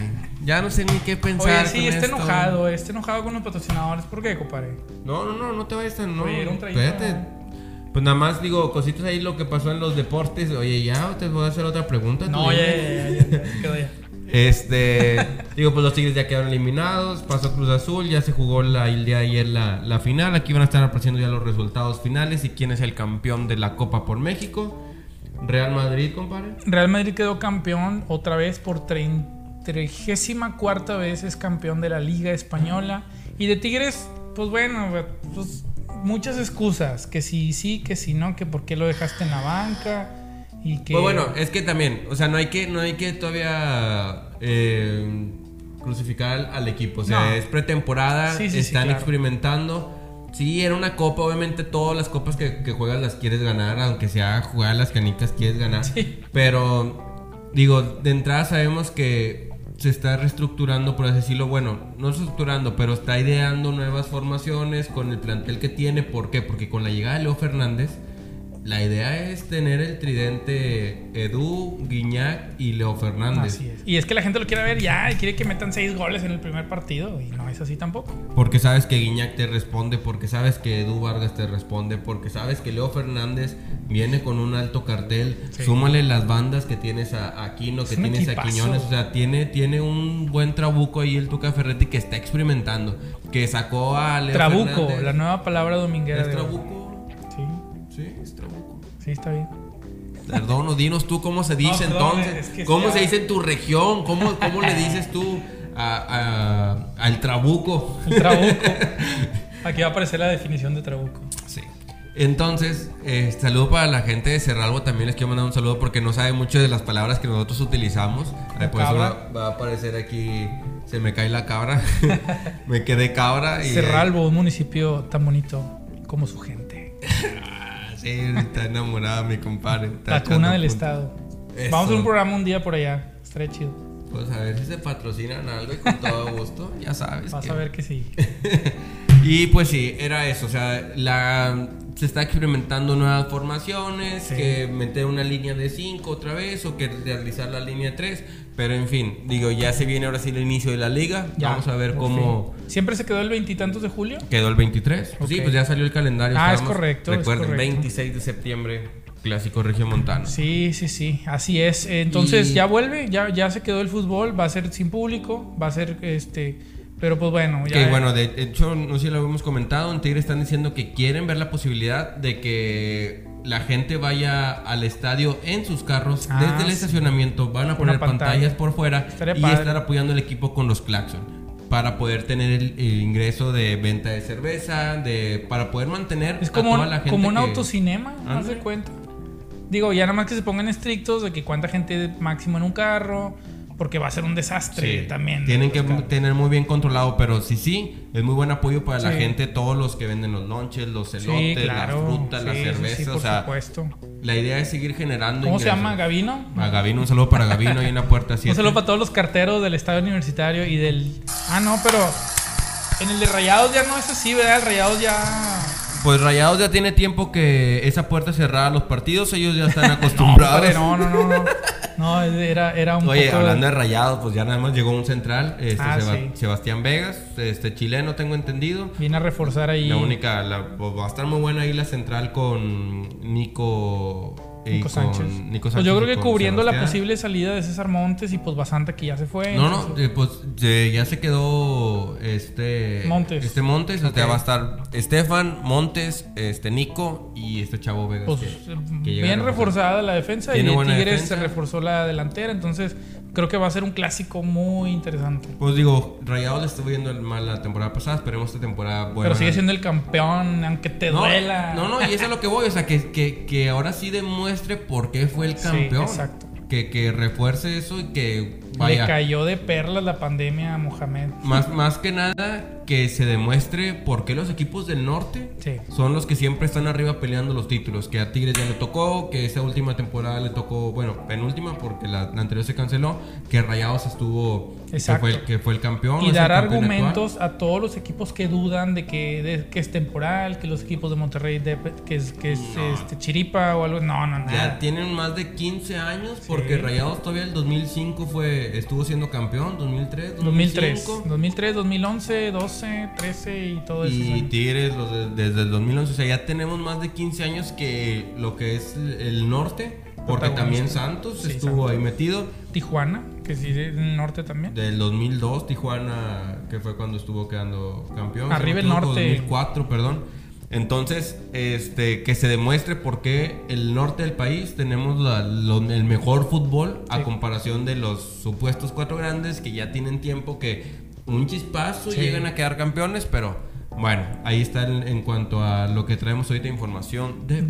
Ya no sé ni qué pensar. Oye, sí, está esto. enojado, está enojado con los patrocinadores. ¿Por qué, compadre? No, no, no, no te vayas tan. No, Oye, era un traguito, espérate. Pues nada más digo, cositas ahí lo que pasó en los deportes. Oye, ya te voy a hacer otra pregunta. No, ya, ya, ya, ya, quedó ya. Este, digo, pues los Tigres ya quedaron eliminados, pasó Cruz Azul, ya se jugó la, el día de ayer la, la final, aquí van a estar apareciendo ya los resultados finales y quién es el campeón de la Copa por México. Real Madrid, compadre. Real Madrid quedó campeón otra vez por 34 vez es campeón de la Liga Española. Y de Tigres, pues bueno, pues muchas excusas. Que si sí, que si no, que por qué lo dejaste en la banca. Y que. Pues bueno, es que también, o sea, no hay que, no hay que todavía eh, crucificar al, al equipo. O sea, No. es pretemporada, Sí, sí, sí, están claro. experimentando. Sí, era una copa, obviamente todas las copas que, que juegas las quieres ganar, aunque sea jugar las canicas quieres ganar. Sí. Pero, digo, de entrada sabemos que se está reestructurando, por así decirlo, bueno, no reestructurando, pero está ideando nuevas formaciones con el plantel que tiene. ¿Por qué? Porque con la llegada de Leo Fernández, la idea es tener el tridente Edu, Guiñac y Leo Fernández. Así es. Y es que la gente lo quiere ver ya y quiere que metan seis goles en el primer partido. Y no es así tampoco. Porque sabes que Guiñac te responde, porque sabes que Edu Vargas te responde, porque sabes que Leo Fernández viene con un alto cartel. Sí. Súmale las bandas que tienes a Aquino, que tienes a. Quiñones. O sea, tiene, tiene un buen trabuco ahí el Tuca Ferretti que está experimentando. Que sacó a Leo Trabuco, Fernández. la nueva palabra dominguera. ¿Es de hoy. trabuco? Sí, Sí, es trabuco. sí, está bien. Perdón, dinos tú cómo se dice perdón, entonces. es que ¿Cómo se dice en tu región? ¿Cómo, cómo le dices tú a- a- al trabuco? El trabuco. Aquí va a aparecer la definición de trabuco. Sí. Entonces, eh, saludo para la gente de Cerralbo. También les quiero mandar un saludo porque no sabe mucho de las palabras que nosotros utilizamos. Eh, cabra. va, va a aparecer aquí. Se me cae la cabra. me quedé cabra. Y, Cerralbo, un municipio tan bonito como su gente. Sí, está enamorada mi compadre. La cuna del estado. Vamos a hacer un programa un día por allá. Estaría chido. Pues a ver si se patrocinan algo y con todo gusto, ya sabes. Vas que- a ver que sí. Y pues sí, era eso, o sea, la, se está experimentando nuevas formaciones, Sí. que meter una línea de 5 otra vez o que realizar la línea de 3, pero en fin, digo, ya se viene ahora sí el inicio de la liga, Ya, vamos a ver cómo fin. ¿Siempre se quedó el veintitantos de julio? quedó el 23. Pues Sí, pues ya salió el calendario. Ah, es correcto, es Recuerden, correcto. 26 de septiembre, clásico regiomontano. Sí, sí, sí, así es. Entonces Y- ya vuelve, ya, ya se quedó el fútbol, va a ser sin público, va a ser este, pero pues bueno, ya. Que bueno, de hecho, no sé si lo habíamos comentado, en Tigre están diciendo que quieren ver la posibilidad de que la gente vaya al estadio en sus carros Ah, desde el estacionamiento, van a poner pantalla. pantallas por fuera y padre. estar apoyando al equipo con los claxon para poder tener el, el ingreso de venta de cerveza, de para poder mantener es a como, toda un- la gente como un que- autocinema, ¿no Ándale. se cuenta? Digo, ya nada más que se pongan estrictos de que cuánta gente máximo en un carro, porque va a ser un desastre Sí, también. Tienen que tener muy bien controlado, pero sí, sí, es muy buen apoyo para la gente, todos los que venden los lonches, los elotes, Sí, claro. la Sí, sí, cerveza, sí, o por sea, supuesto. la idea es seguir generando ¿Cómo se llama? ¿Gavino? A Gavino, un saludo para Gavino, hay una puerta así. Un saludo para todos los carteros del estadio universitario y del. Ah, no, pero. En el de Rayados ya no es así, ¿verdad? El Rayados ya. Pues Rayados ya tiene tiempo que esa puerta cerrada a los partidos, ellos ya están acostumbrados. no, no, no, no. No, era, era un Oye, poco. hablando de Rayados, pues ya nada más llegó un central, este Ah, Seba- sí. Sebastián Vegas, este chileno tengo entendido. Viene a reforzar ahí. La única, la- pues, va a estar muy buena ahí la central con Nico, Nico con Sánchez. Nico Pues yo creo que cubriendo la posible salida de César Montes y pues Basanta que ya se fue. No, no, eh, pues eh, ya se quedó este Montes. Este Montes, o sea, va a estar Estefan, Montes, este Nico y este chavo Vegas. Pues que- eh, que bien reforzada la defensa Tiene y Tigres defensa. se reforzó la delantera, entonces creo que va a ser un clásico muy interesante. Pues digo, Rayados le estuvo viendo mal la temporada pasada, esperemos esta temporada buena. Pero sigue siendo el campeón, aunque te no, duela. No, no, y eso es lo que voy, o sea, que, que, que ahora sí demuestre por qué fue el Sí, campeón. exacto. Que, que refuerce eso y que Le cayó de perlas la pandemia a Mohamed. Más, más que nada que se demuestre por qué los equipos del norte Sí. son los que siempre están arriba peleando los títulos. Que a Tigres ya le tocó, que esa última temporada le tocó, bueno, penúltima porque la, la anterior se canceló, que Rayados estuvo, que fue, el, que fue el campeón. Y dar argumentos a todos los equipos que dudan de que, de que es temporal, que los equipos de Monterrey de- que es, que es No. este, chiripa o algo. No, no, actual. nada. Ya tienen más de 15 años porque Sí. Rayados todavía el 2005 fue, estuvo siendo campeón, 2003, 2003, 2005. 2003, 2011, 12, 13 y todo eso. Y Tigres los de- desde el 2011, o sea, ya tenemos más de 15 años que lo que es el norte, porque también Santos Sí, estuvo Santos. ahí metido. Tijuana, que sí es el norte también. Del 2002, Tijuana, que fue cuando estuvo quedando campeón. Arriba el norte. 2004, perdón. Entonces, este, que se demuestre por qué el norte del país tenemos la- lo- el mejor fútbol a Sí. comparación de los supuestos cuatro grandes que ya tienen tiempo que un chispazo Sí. llegan a quedar campeones, pero bueno, ahí está en, en cuanto a lo que traemos ahorita información deportiva.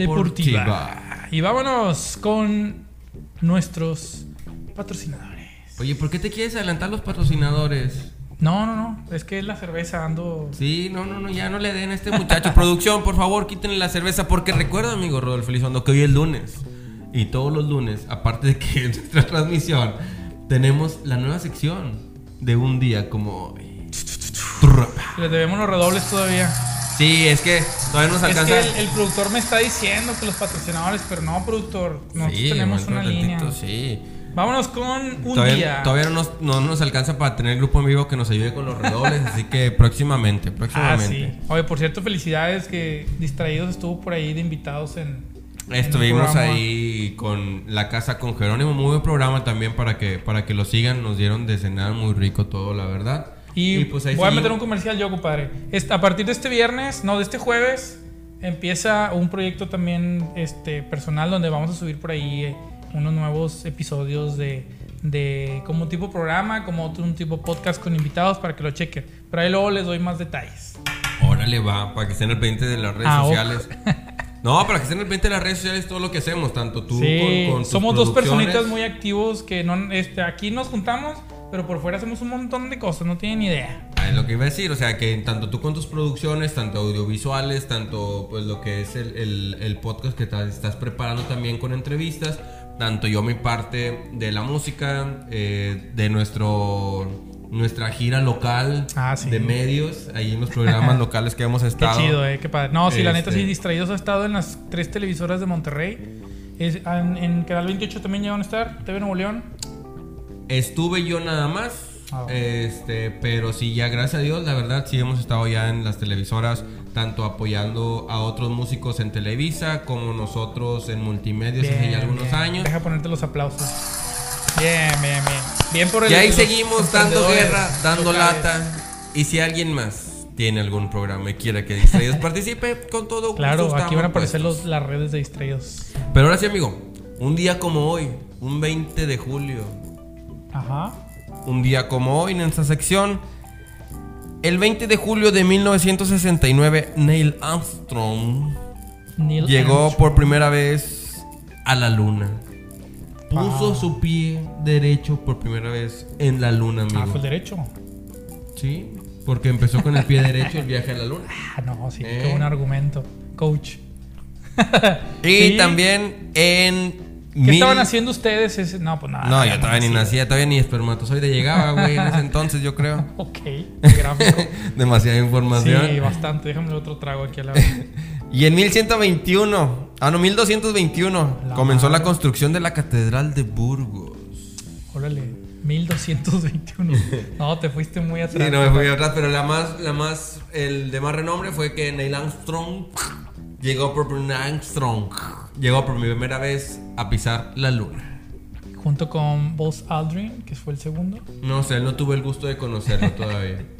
Deportiva. Y vámonos con nuestros patrocinadores. Oye, ¿por qué te quieres adelantar los patrocinadores? No, no, no. Es que la cerveza ando. Sí, no, no, no, ya no le den a este muchacho. Producción, por favor, quítenle la cerveza. Porque recuerda, amigo Rodolfo Elizondo, que hoy es lunes. Y todos los lunes, aparte de que en nuestra transmisión, tenemos la nueva sección de un día como. Les debemos los redobles todavía. Sí, es que todavía nos Es alcanza. que el, el productor me está diciendo que los patrocinadores, pero no, productor. Nosotros Sí, tenemos una un línea. ratito, Sí. Vámonos con un Todavía, día. todavía no, nos, no nos alcanza para tener grupo en vivo que nos ayude con los redobles. así que próximamente, Ah, próximamente. sí. Oye, por cierto, felicidades que Distraídos estuvo por ahí de invitados en. el Estuvimos ahí con la casa con Jerónimo, muy buen programa también para que para que lo sigan, nos dieron de cenar muy rico todo, la verdad. Y, pues ahí voy a meter un comercial yo, compadre. A partir de este viernes, no, de este jueves, empieza un proyecto también este, personal donde vamos a subir por ahí eh, unos nuevos episodios de, de como un tipo programa, como otro, un tipo podcast con invitados para que lo chequen. Pero ahí luego les doy más detalles. Órale, va, para que estén al pendiente de las redes Ah, sociales. No, para que estén al pendiente de las redes sociales todo lo que hacemos, tanto tú Sí, con, con tus somos dos personitas muy activos que no, este, aquí nos juntamos, pero por fuera hacemos un montón de cosas, no tienen idea. Ah, es lo que iba a decir, o sea, que tanto tú con tus producciones, tanto audiovisuales, tanto pues lo que es el, el- el podcast que estás preparando también con entrevistas, tanto yo mi parte de la música, eh, de nuestro nuestra gira local Ah, sí. de medios, ahí en los programas locales que hemos Qué estado. chido, eh, qué padre. No, sí, la neta, Este- sí, Distraídos ha estado en las tres televisoras de Monterrey. Es- en, en Canal 28 también llegan a estar, TV Nuevo León. Estuve yo nada más. Ah. Este, pero sí, ya gracias a Dios, la verdad, sí hemos estado ya en las televisoras, tanto apoyando a otros músicos en Televisa, como nosotros en multimedios hace ya algunos bien. años. Deja ponerte los aplausos. Bien, bien, bien. Bien por el Y ahí seguimos dando guerra, dando locales. lata. Y si alguien más tiene algún programa y quiere que Distraídos participe, con todo gusto Claro, aquí van a aparecer los, las redes de Distraídos. Pero ahora sí, amigo, un día como hoy, un 20 de julio, Ajá. un día como hoy en esta sección. El 20 de julio de 1969, Neil Armstrong Neil llegó Armstrong. por primera vez a la luna. Puso Ah. su pie derecho por primera vez en la luna, Ah, amigo. fue el derecho. Sí, porque empezó con el pie derecho el viaje a la luna. Ah, no, sí, Eh. qué buen argumento. Coach. Y Sí. también en. ¿Qué mil- estaban haciendo ustedes? Ese- No, pues nada. No, yo todavía ni nací. nacía, todavía ni espermatozoide llegaba, güey, en ese entonces, yo creo. Ok, gráfico. Demasiada sí, información. bastante. Déjame otro trago aquí a la vez. Y en 1121, ah no, 1221, La comenzó la construcción de la Catedral de Burgos. Órale, 1221. No, te fuiste muy atrás. Sí, no me fui atrás, pero la más, la más, el de más renombre fue que Neil Armstrong llegó por Armstrong llegó por primera vez a pisar la luna. Junto con Buzz Aldrin, que fue el segundo. No sé, no tuve el gusto de conocerlo todavía.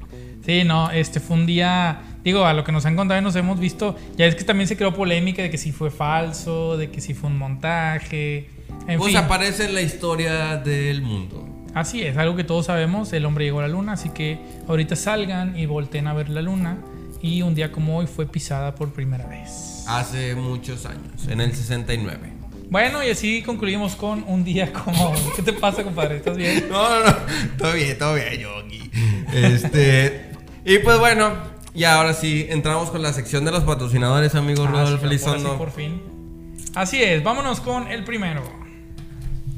Sí, no, este fue un día, digo, a lo que nos han contado y nos hemos visto, ya es que también se creó polémica de que si fue falso, de que si fue un montaje, en pues fin. aparece en la historia del mundo. Así es, algo que todos sabemos, el hombre llegó a la luna, así que ahorita salgan y volteen a ver la luna y un día como hoy fue pisada por primera vez. Hace muchos años, en el 69. Bueno, y así concluimos con un día como... ¿Qué te pasa, compadre? ¿Estás bien? No, no, no. Todo bien, todo bien, yo aquí. Este. y pues bueno, y ahora sí, entramos con la sección de los patrocinadores, amigo Ah, Rodolfo sí, por fin. Así es, vámonos con el primero.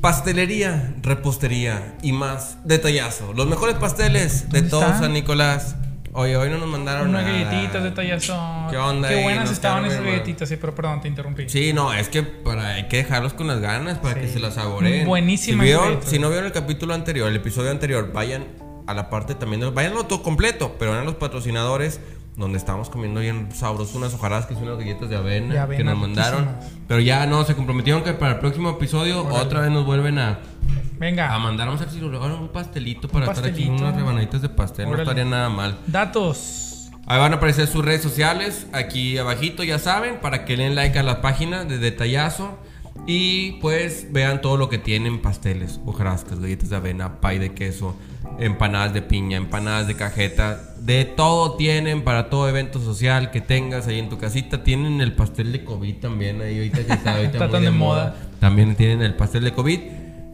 Pastelería, repostería y más detallazo. Los mejores pasteles de ¿Dónde todo están? San Nicolás. Oye, hoy no nos mandaron Unas nada. galletitas de tallazón. ¿Qué onda Qué buenas estaban esas galletitas, sí, pero perdón, te interrumpí. Sí, no, es que para, hay que dejarlos con las ganas para que se las saboreen. Buenísimas Si, vieron- galletas. si no vieron el capítulo anterior, el episodio anterior, vayan a la parte también de los. Vayan todo completo, pero eran los patrocinadores donde estábamos comiendo bien sabrosos unas hojaradas que son unas galletas de avena, De avena, que nos mandaron. Pero ya no, se comprometieron que para el próximo episodio Órale. otra vez nos vuelven a, Venga, a mandar. Vamos a ver si lograron un pastelito para estar aquí unas rebanaditas de pastel. No estaría nada mal. datos. Ahí van a aparecer sus redes sociales, aquí abajito ya saben, para que le den like a la página de Detallazo y pues vean todo lo que tienen, pasteles, hojarascas, galletas de avena, pay de queso, empanadas de piña, empanadas de cajeta, de todo tienen para todo evento social que tengas ahí en tu casita. Tienen el pastel de COVID también ahí ahorita que está, ahorita Está muy tan de moda. moda. También tienen el pastel de COVID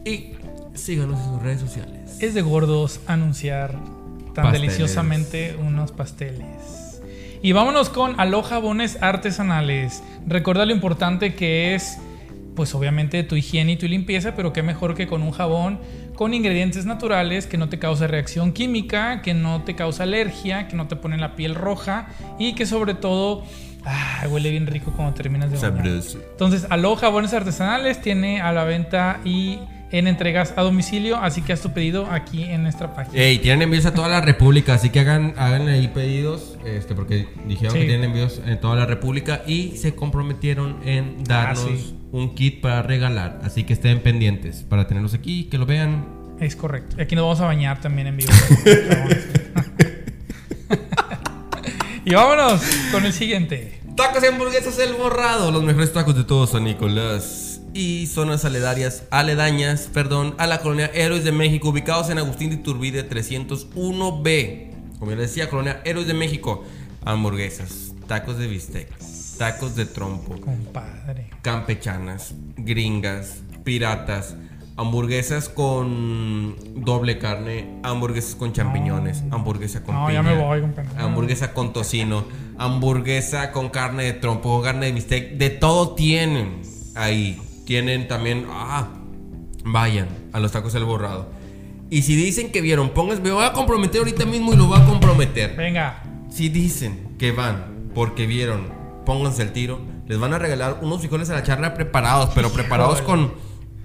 y síganos en sus redes sociales. Es de gordos anunciar tan Pasteles. deliciosamente unos pasteles. Y vámonos con Alo Jabones Artesanales. Recuerda lo importante que es, pues obviamente tu higiene y tu limpieza, pero qué mejor que con un jabón con ingredientes naturales que no te causa reacción química, que no te causa alergia, que no te pone la piel roja y que sobre todo ah, huele bien rico cuando terminas de bañar. Entonces, Alo Jabones Artesanales tiene a la venta y en entregas a domicilio, así que haz tu pedido aquí en nuestra página. Ey, tienen envíos a toda la República, así que hagan, hagan ahí pedidos, este, porque dijeron Sí. que tienen envíos en toda la República y se comprometieron en darnos Ah, sí. un kit para regalar, así que estén pendientes para tenerlos aquí, que lo vean. Es correcto. Y Aquí nos vamos a bañar también en vivo. y vámonos con el siguiente. Tacos y hamburguesas El Borrado, los mejores tacos de todo San Nicolás. Y zonas aledañas, aledañas, perdón, a la colonia Héroes de México, ubicados en Agustín de Iturbide 301B. Como ya les decía, colonia Héroes de México. Hamburguesas, tacos de bistec, tacos de trompo, Compadre. campechanas, gringas, piratas, hamburguesas con doble carne, hamburguesas con champiñones, hamburguesa con No, piña, ya me voy, hamburguesa con tocino, hamburguesa con carne de trompo, carne de bistec, de todo tienen ahí. Tienen también, ah, vayan a los tacos del borrado. Y si dicen que vieron, pónganse, me voy a comprometer ahorita mismo y lo voy a comprometer. Venga. Si dicen que van porque vieron, pónganse el tiro, les van a regalar unos frijoles a la charla preparados, pero preparados con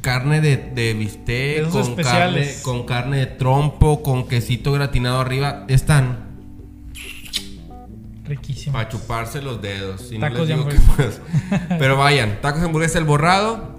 carne de, de bistec, con carne, con carne de trompo, con quesito gratinado arriba. Están Riquísimo. para chuparse los dedos. No Tacos les de hamburguesa. Pero vayan, tacos de hamburguesa el borrado.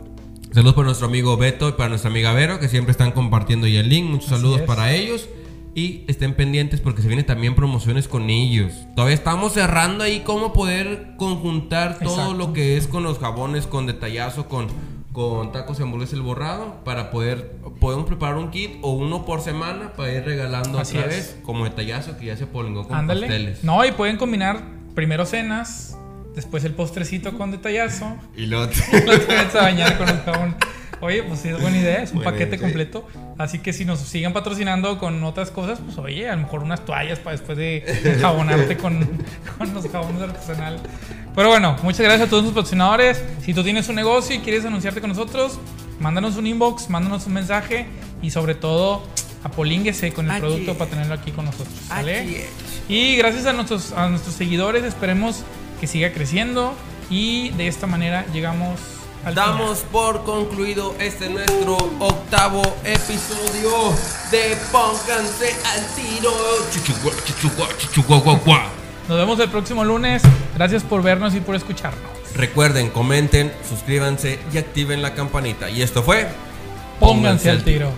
Saludos para nuestro amigo Beto y para nuestra amiga Vero, que siempre están compartiendo ya el link. Muchos Así saludos es. para ellos. Y estén pendientes porque se vienen también promociones con ellos. Todavía estamos cerrando ahí cómo poder conjuntar todo Exacto. lo que es con los jabones, con detallazo, con, con tacos de hamburguesa el borrado. Para poder, podemos preparar un kit o uno por semana para ir regalando Así otra es. vez. Como detallazo que ya se polingó con Ándale. pasteles. No, y pueden combinar primero cenas, después el postrecito con detallazo, Y luego... y te vas a bañar con un jabón. Oye, pues sí, es buena idea, es un paquete completo. Así que si nos siguen patrocinando con otras cosas, pues oye, a lo mejor unas toallas para después de jabonarte con, con los jabones artesanal. Pero bueno, muchas gracias a todos nuestros patrocinadores. Si tú tienes un negocio y quieres anunciarte con nosotros, mándanos un inbox, mándanos un mensaje y sobre todo apolínguese con el Aquí producto es. para tenerlo aquí con nosotros. es. Y gracias a nuestros, a nuestros seguidores, esperemos que siga creciendo y de esta manera llegamos al Damos por concluido este nuestro octavo episodio de Pónganse al tiro. Nos vemos el próximo lunes. Gracias por vernos y por escucharnos. Recuerden, comenten, suscríbanse y activen la campanita. Y esto fue Pónganse al tiro.